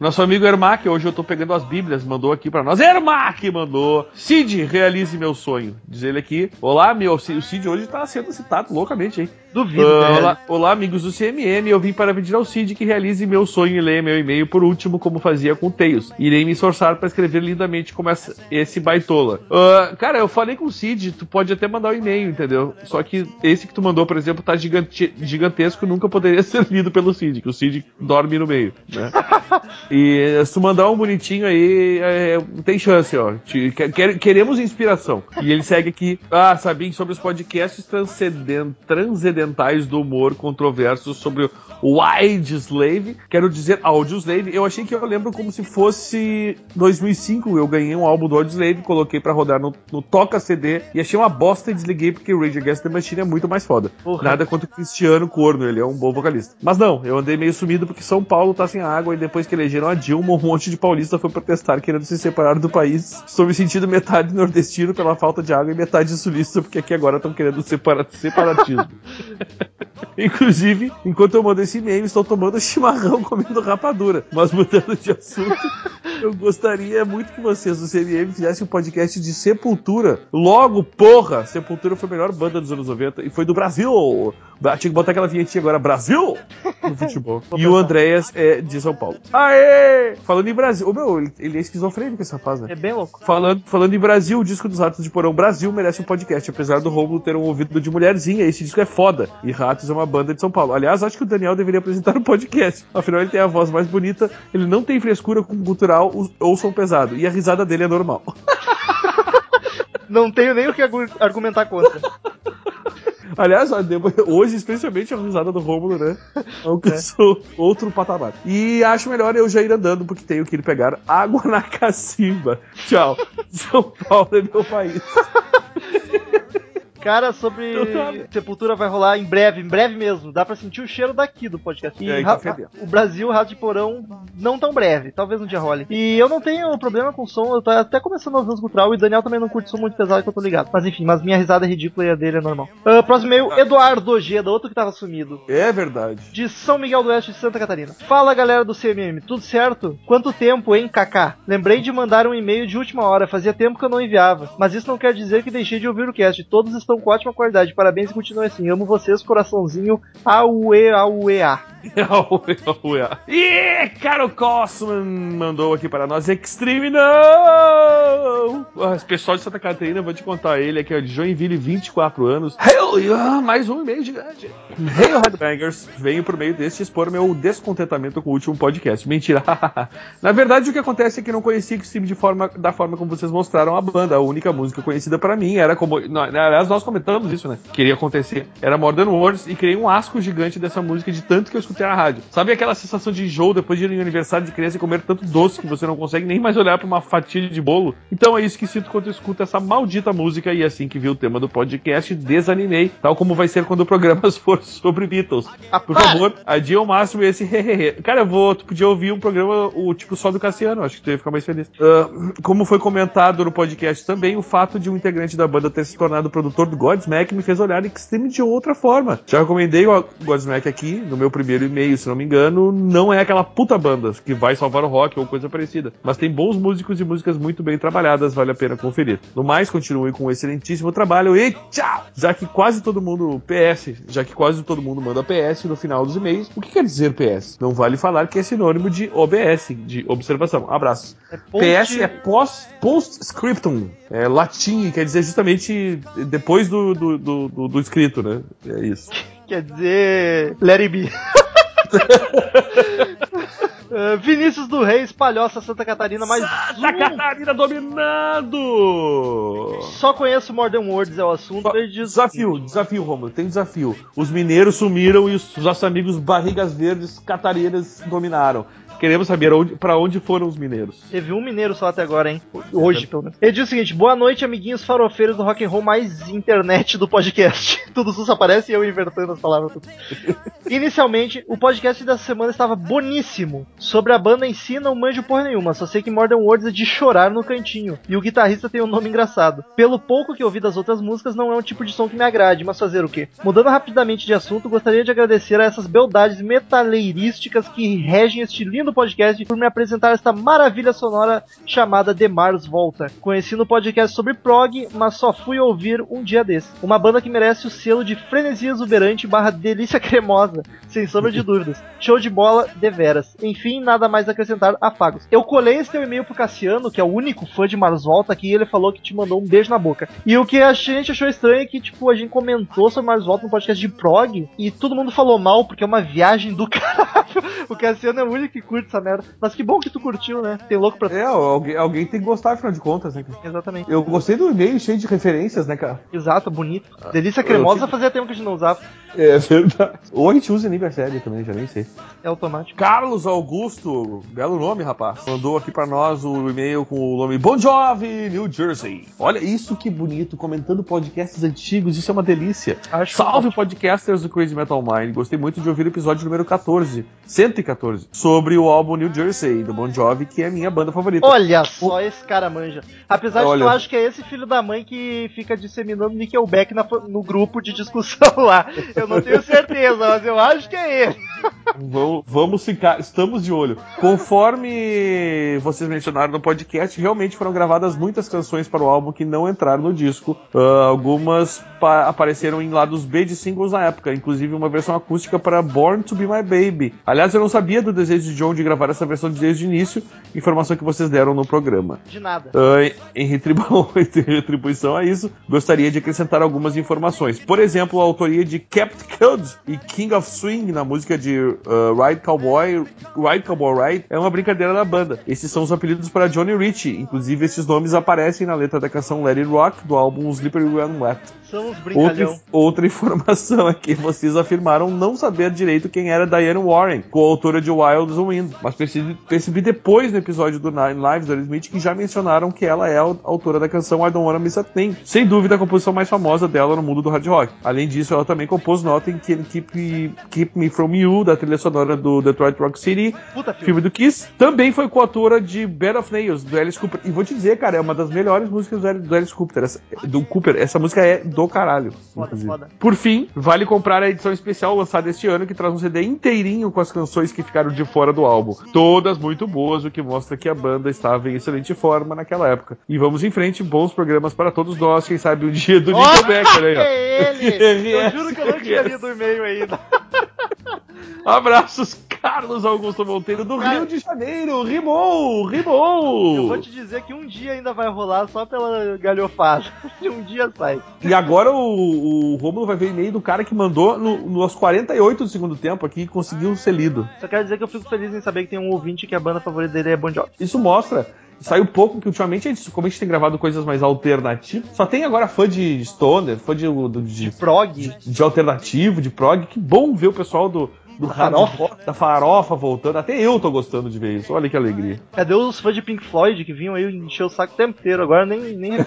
Nosso amigo Ermac, hoje eu tô pegando as bíblias, mandou aqui pra nós. Ermac mandou. Cid, realize meu sonho. Diz ele aqui. Olá, meu. O Cid hoje tá sendo citado loucamente, hein? Duvido, né? olá, olá, amigos do CMM. Eu vim para pedir ao Cid que realize meu sonho e leia meu e-mail por último, como fazia com o Tails. Irei me esforçar para escrever lindamente como essa- esse baitola. Ah, cara, eu falei com o Cid, tu pode até mandar o e-mail, entendeu? Só que esse que tu mandou, por exemplo, tá gigante- gigantesco nunca poderia ser lido pelo Cid, que o Cid dorme no meio, né? E se tu mandar um bonitinho aí, é, tem chance, ó. Te- que- quer- queremos inspiração. E ele segue aqui. Ah, sabem sobre os podcasts transcenden- transcendentais do humor controverso sobre o Wide Slave. Quero dizer Audio Slave. Eu achei que eu lembro como se fosse 2005. Eu ganhei um álbum do Audio Slave, coloquei pra rodar no, no Toca CD e achei uma bosta e desliguei porque Rage Against the Machine é muito mais foda. Porra. Nada quanto o Cristiano Corno, ele é um bom vocalista. Mas não, eu andei meio sumido porque São Paulo tá sem água e depois que elegeram a Dilma, um monte de paulista foi protestar querendo se separar do país. Estou me sentindo metade nordestino pela falta de água e metade sulista porque aqui agora estão querendo separa separatismo. Inclusive, enquanto eu mando esse e-mail, estou tomando chimarrão comendo rapadura. Mas mudando de assunto, eu gostaria muito que vocês do CMM fizessem um podcast de Sepultura. Logo, porra! Sepultura foi a melhor banda dos anos 90 e foi do Brasil! Tinha que botar aquela vinhetinha agora, Brasil! No futebol. e o Andréas é de São Paulo. Aê! Falando em Brasil. Ô, meu, ele, ele é esquizofrênico esse rapaz, né? É bem louco. Falando, falando em Brasil, o disco dos Ratos de Porão Brasil merece um podcast, apesar do Romulo ter um ouvido de mulherzinha. Esse disco é foda. E Ratos é uma banda de São Paulo. Aliás, acho que o Daniel deveria apresentar um podcast. Afinal, ele tem a voz mais bonita, ele não tem frescura com gutural ou som pesado. E a risada dele é normal. Não tenho nem o que argu- argumentar contra. Aliás, hoje, especialmente, a risada do Rômulo, né? Alcançou outro patamar. E acho melhor eu já ir andando, porque tenho que ir pegar água na cacimba. Tchau. São Paulo é meu país. Cara, sobre Eu Sepultura vai rolar em breve, em breve mesmo. Dá pra sentir o cheiro daqui do podcast. E É, tá fedendo. o Brasil, Rato de Porão, não tão breve. Talvez um dia role. E eu não tenho problema com som, eu tô até começando a ouvir os cultural e o Daniel também não curte som muito pesado que eu tô ligado. Mas enfim, mas minha risada é ridícula e a dele é normal. Ah, próximo e-mail, Eduardo Ojeda, outro que tava sumido. É verdade. De São Miguel do Oeste, Santa Catarina. Fala galera do CMM, tudo certo? Quanto tempo, hein, Kaká? Lembrei de mandar um e-mail de última hora, fazia tempo que eu não enviava. Mas isso não quer dizer que deixei de ouvir o cast. Todos estão com ótima qualidade. Parabéns e continue assim. Amo vocês, coraçãozinho. Auê, auêa. e Caro Cosman mandou aqui para nós Extreme não! Ah, Esse pessoal de Santa Catarina, vou te contar ele aqui, ó, de Joinville, 24 anos. Hell yeah! Mais um e-mail gigante. Hey, Headbangers, venho por meio deste expor meu descontentamento com o último podcast. Mentira. Na verdade, o que acontece é que não conheci Extreme de forma, da forma como vocês mostraram a banda. A única música conhecida para mim era como. Aliás, nós comentamos isso, né? Queria acontecer. Era Modern Words e criei um asco gigante dessa música de tanto que eu escutei na rádio. Sabe aquela sensação de enjoo depois de ir no aniversário de criança e comer tanto doce que você não consegue nem mais olhar para uma fatia de bolo? Então é isso que sinto quando eu escuto essa maldita música e assim que vi o tema do podcast, desanimei, tal como vai ser quando o programa for sobre Beatles. Por favor, adie ao máximo esse hehehe. Cara, eu vou, tu podia ouvir um programa, o tipo só do Cassiano, acho que tu ia ficar mais feliz. Ah, como foi comentado no podcast também, o fato de um integrante da banda ter se tornado produtor do Godsmack me fez olhar Extreme de outra forma. Já recomendei o Godsmack aqui, no meu primeiro e-mail, se não me engano, não é aquela puta banda que vai salvar o rock ou coisa parecida, mas tem bons músicos e músicas muito bem trabalhadas, vale a pena conferir. No mais, continue com um excelentíssimo trabalho e tchau! Já que quase todo mundo, PS, já que quase todo mundo manda PS no final dos e-mails, o que quer dizer PS? Não vale falar que é sinônimo de OBS, de observação. Abraços. PS é pós, post-scriptum, é latim, e quer dizer justamente depois do, do, do, do- do escrito, né? É isso. Quer dizer. Let it be. Ah, Vinícius do Reis, Palhoça, Santa Catarina, mais Santa um. Catarina dominando! Só conheço Modern Words, é o assunto. Ele diz- Desafio, desafio, Romulo, tem desafio. Os mineiros sumiram e os nossos amigos barrigas verdes catarinas dominaram. Queremos saber onde, para onde foram os mineiros. Teve um mineiro só até agora, hein? Hoje, pelo menos. Ele diz o seguinte: boa noite, amiguinhos farofeiros do rock and roll mais internet do podcast. Tudo sus aparece e eu invertendo as palavras. Inicialmente, o podcast dessa semana estava boníssimo. Sobre a banda em si, não manjo porra nenhuma, só sei que Modern Words é de chorar no cantinho. E o guitarrista tem um nome engraçado. Pelo pouco que ouvi das outras músicas, não é um tipo de som que me agrade, mas fazer o quê? Mudando rapidamente de assunto, gostaria de agradecer a essas beldades metaleirísticas que regem este lindo podcast por me apresentar esta maravilha sonora chamada The Mars Volta. Conheci no podcast sobre prog, mas só fui ouvir um dia desse. Uma banda que merece o selo de frenesia exuberante barra delícia cremosa, sem sombra de dúvidas. Show de bola, deveras. Enfim, nada mais a acrescentar, afagos. Eu colei esse teu e-mail pro Cassiano, que é o único fã de Mars Volta aqui, e ele falou que te mandou um beijo na boca. E o que a gente achou estranho é que, tipo, a gente comentou sobre Mars Volta no podcast de prog, e todo mundo falou mal, porque é uma viagem do caralho. O Cassiano é o único que curte essa merda. Mas que bom que tu curtiu, né? Tem louco pra É, alguém, alguém tem que gostar, afinal de contas, né? Exatamente. Eu gostei do e-mail cheio de referências, né, cara? Exato, bonito. Delícia cremosa fazia tempo que a gente não usava. É verdade. Ou a gente usa aniversário também, já nem sei. É automático. Carlos Augusto, belo nome, rapaz. Mandou aqui pra nós o e-mail com o nome Bon Jovi, New Jersey. Olha isso que bonito, comentando podcasts antigos, isso é uma delícia. Acho Salve podcasters do Crazy Metal Mind. Gostei muito de ouvir o episódio número 14, 114, sobre o álbum New Jersey do Bon Jovi, que é a minha banda favorita. Olha só, esse cara manja. Apesar de que Olha. eu acho que é esse filho da mãe que fica disseminando Nickelback na- no grupo de discussão lá. Eu não tenho certeza, mas eu acho que é ele. Vamos, vamos ficar, estamos de olho. Conforme vocês mencionaram no podcast, realmente foram gravadas muitas canções para o álbum que não entraram no disco. Ah, algumas pa- apareceram em lados B de singles na época, inclusive uma versão acústica para Born to Be My Baby. Aliás, eu não sabia do desejo de John de gravar essa versão desde o início, informação que vocês deram no programa. De nada. Ah, em- retribu- em retribuição a isso, gostaria de acrescentar algumas informações. Por exemplo, a autoria de Captain Cud e King of Swing na música de uh, Ride Cowboy, Ride Cowboy Ride é uma brincadeira da banda. Esses são os apelidos para Johnny Ritchie, inclusive esses nomes aparecem na letra da canção Let It Rock do álbum Slippery When Wet. São uns Outra, brincalhão. outra informação aqui, vocês afirmaram não saber direito quem era Diane Warren, coautora de Wild Wind, mas percebi, percebi depois no episódio do Nine Lives do Aerosmith que já mencionaram que ela é a autora da canção I Don't Wanna Miss a Thing, sem dúvida a composição mais famosa dela no mundo do hard rock. Além disso, ela também compôs Nothing Can Keep, Keep Me From You, da trilha sonora do Detroit Rock City, Puta filme. filme do Kiss. Também foi coautora de Bed of Nails, do Alice Cooper. E vou te dizer, cara, é uma das melhores músicas do Alice- do Alice Cooper. Essa, do Cooper. Essa música é do caralho. Foda, foda. Por fim, vale comprar a edição especial lançada este ano, que traz um CD inteirinho com as canções que ficaram de fora do álbum. Todas muito boas, o que mostra que a banda estava em excelente forma naquela época. E vamos em frente, bons programas para todos nós. Quem sabe o dia do Nickelback, aí, ó. É ele! Eu juro que eu não tinha lido o e-mail ainda. Abraços, Carlos Augusto Monteiro, do Cara, Rio de Janeiro. Rimou! Rimou! Eu vou te dizer que um dia ainda vai rolar só pela galhofada. um dia sai. E agora o, o Romulo vai ver e-mail do cara que mandou no, nos 48 do segundo tempo aqui e conseguiu ser lido. Só quero dizer que eu fico feliz em saber que tem um ouvinte que a banda favorita dele é Bon Jovi. Isso mostra. Saiu pouco, que ultimamente, a gente, como a gente tem gravado coisas mais alternativas, só tem agora fã de Stoner, fã de, de, de, Prog. de alternativo, de prog. Que bom ver o pessoal do, do farofa. rock, da farofa voltando. Até eu tô gostando de ver isso. Olha que alegria. Cadê os fãs de Pink Floyd que vinham aí encher o saco o tempo inteiro? Agora nem, nem.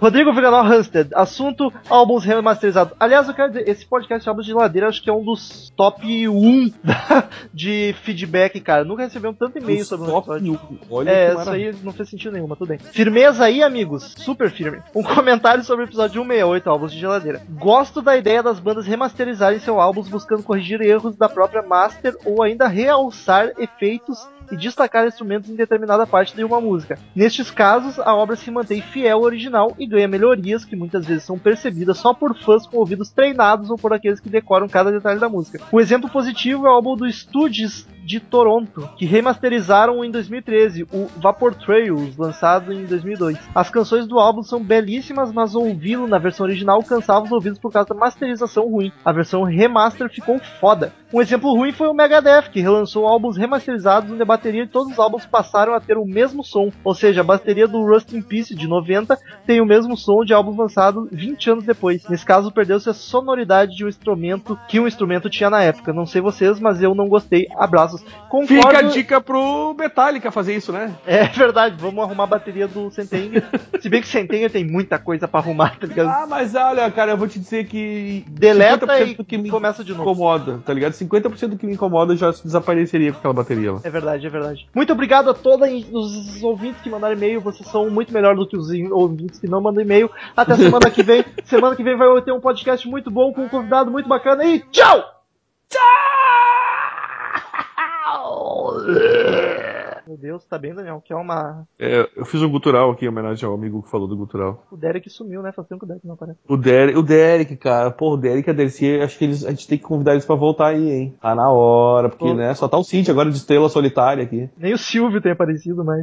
Rodrigo Viganal Hansted, assunto álbuns remasterizados. Aliás, eu quero dizer, esse podcast de álbuns de ladeira acho que é um dos top 1 da- de feedback, cara. Nunca recebemos tanto e-mail sobre o Top episódio. um. Olha É, isso aí não fez sentido nenhum, mas tudo bem. Firmeza aí, amigos. Super firme. Um comentário sobre o episódio 168, álbuns de geladeira. Gosto da ideia das bandas remasterizarem seus álbuns buscando corrigir erros da própria master ou ainda realçar efeitos e destacar instrumentos em determinada parte de uma música. Nestes casos, a obra se mantém fiel ao original e ganha melhorias que muitas vezes são percebidas só por fãs com ouvidos treinados ou por aqueles que decoram cada detalhe da música. O exemplo positivo é o álbum do Stooges de Toronto, que remasterizaram em 2013 o Vapor Trails, lançado em 2002. As canções do álbum são belíssimas, mas ouvi-lo na versão original cansava os ouvidos por causa da masterização ruim. A versão remaster ficou foda. Um exemplo ruim foi o Megadeth, que relançou álbuns remasterizados onde a bateria de todos os álbuns passaram a ter o mesmo som, ou seja, a bateria do Rust in Peace de 90 tem o mesmo som de álbuns lançados 20 anos depois. Nesse caso, perdeu-se a sonoridade de um instrumento que o instrumento tinha na época. Não sei vocês, mas eu não gostei. Abraços. Concordo. Fica a dica pro Metallica fazer isso, né? É verdade, vamos arrumar a bateria do Centennial. Se bem que Centennial tem muita coisa pra arrumar, tá ligado? Ah, mas olha, cara, eu vou te dizer que. Deleta 50% e do que me começa de novo. incomoda, tá ligado? 50% do que me incomoda já desapareceria com aquela bateria lá. É verdade, é verdade. Muito obrigado a todos os ouvintes que mandaram e-mail. Vocês são muito melhor do que os ouvintes que não mandam e-mail. Até semana que vem. semana que vem vai ter um podcast muito bom com um convidado muito bacana. E tchau! Meu Deus, tá bem, Daniel? Que é uma. É, eu fiz um gutural aqui em homenagem ao amigo que falou do gutural. O Derek sumiu, né? Faz tempo que o Derek não aparece. O Derek, o Derek, cara, pô, o Derek e a Dercy, acho que eles, a gente tem que convidar eles pra voltar aí, hein? Tá na hora, porque, Pô. né, só tá o Cinti agora de estrela solitária aqui. Nem o Silvio tem aparecido mais.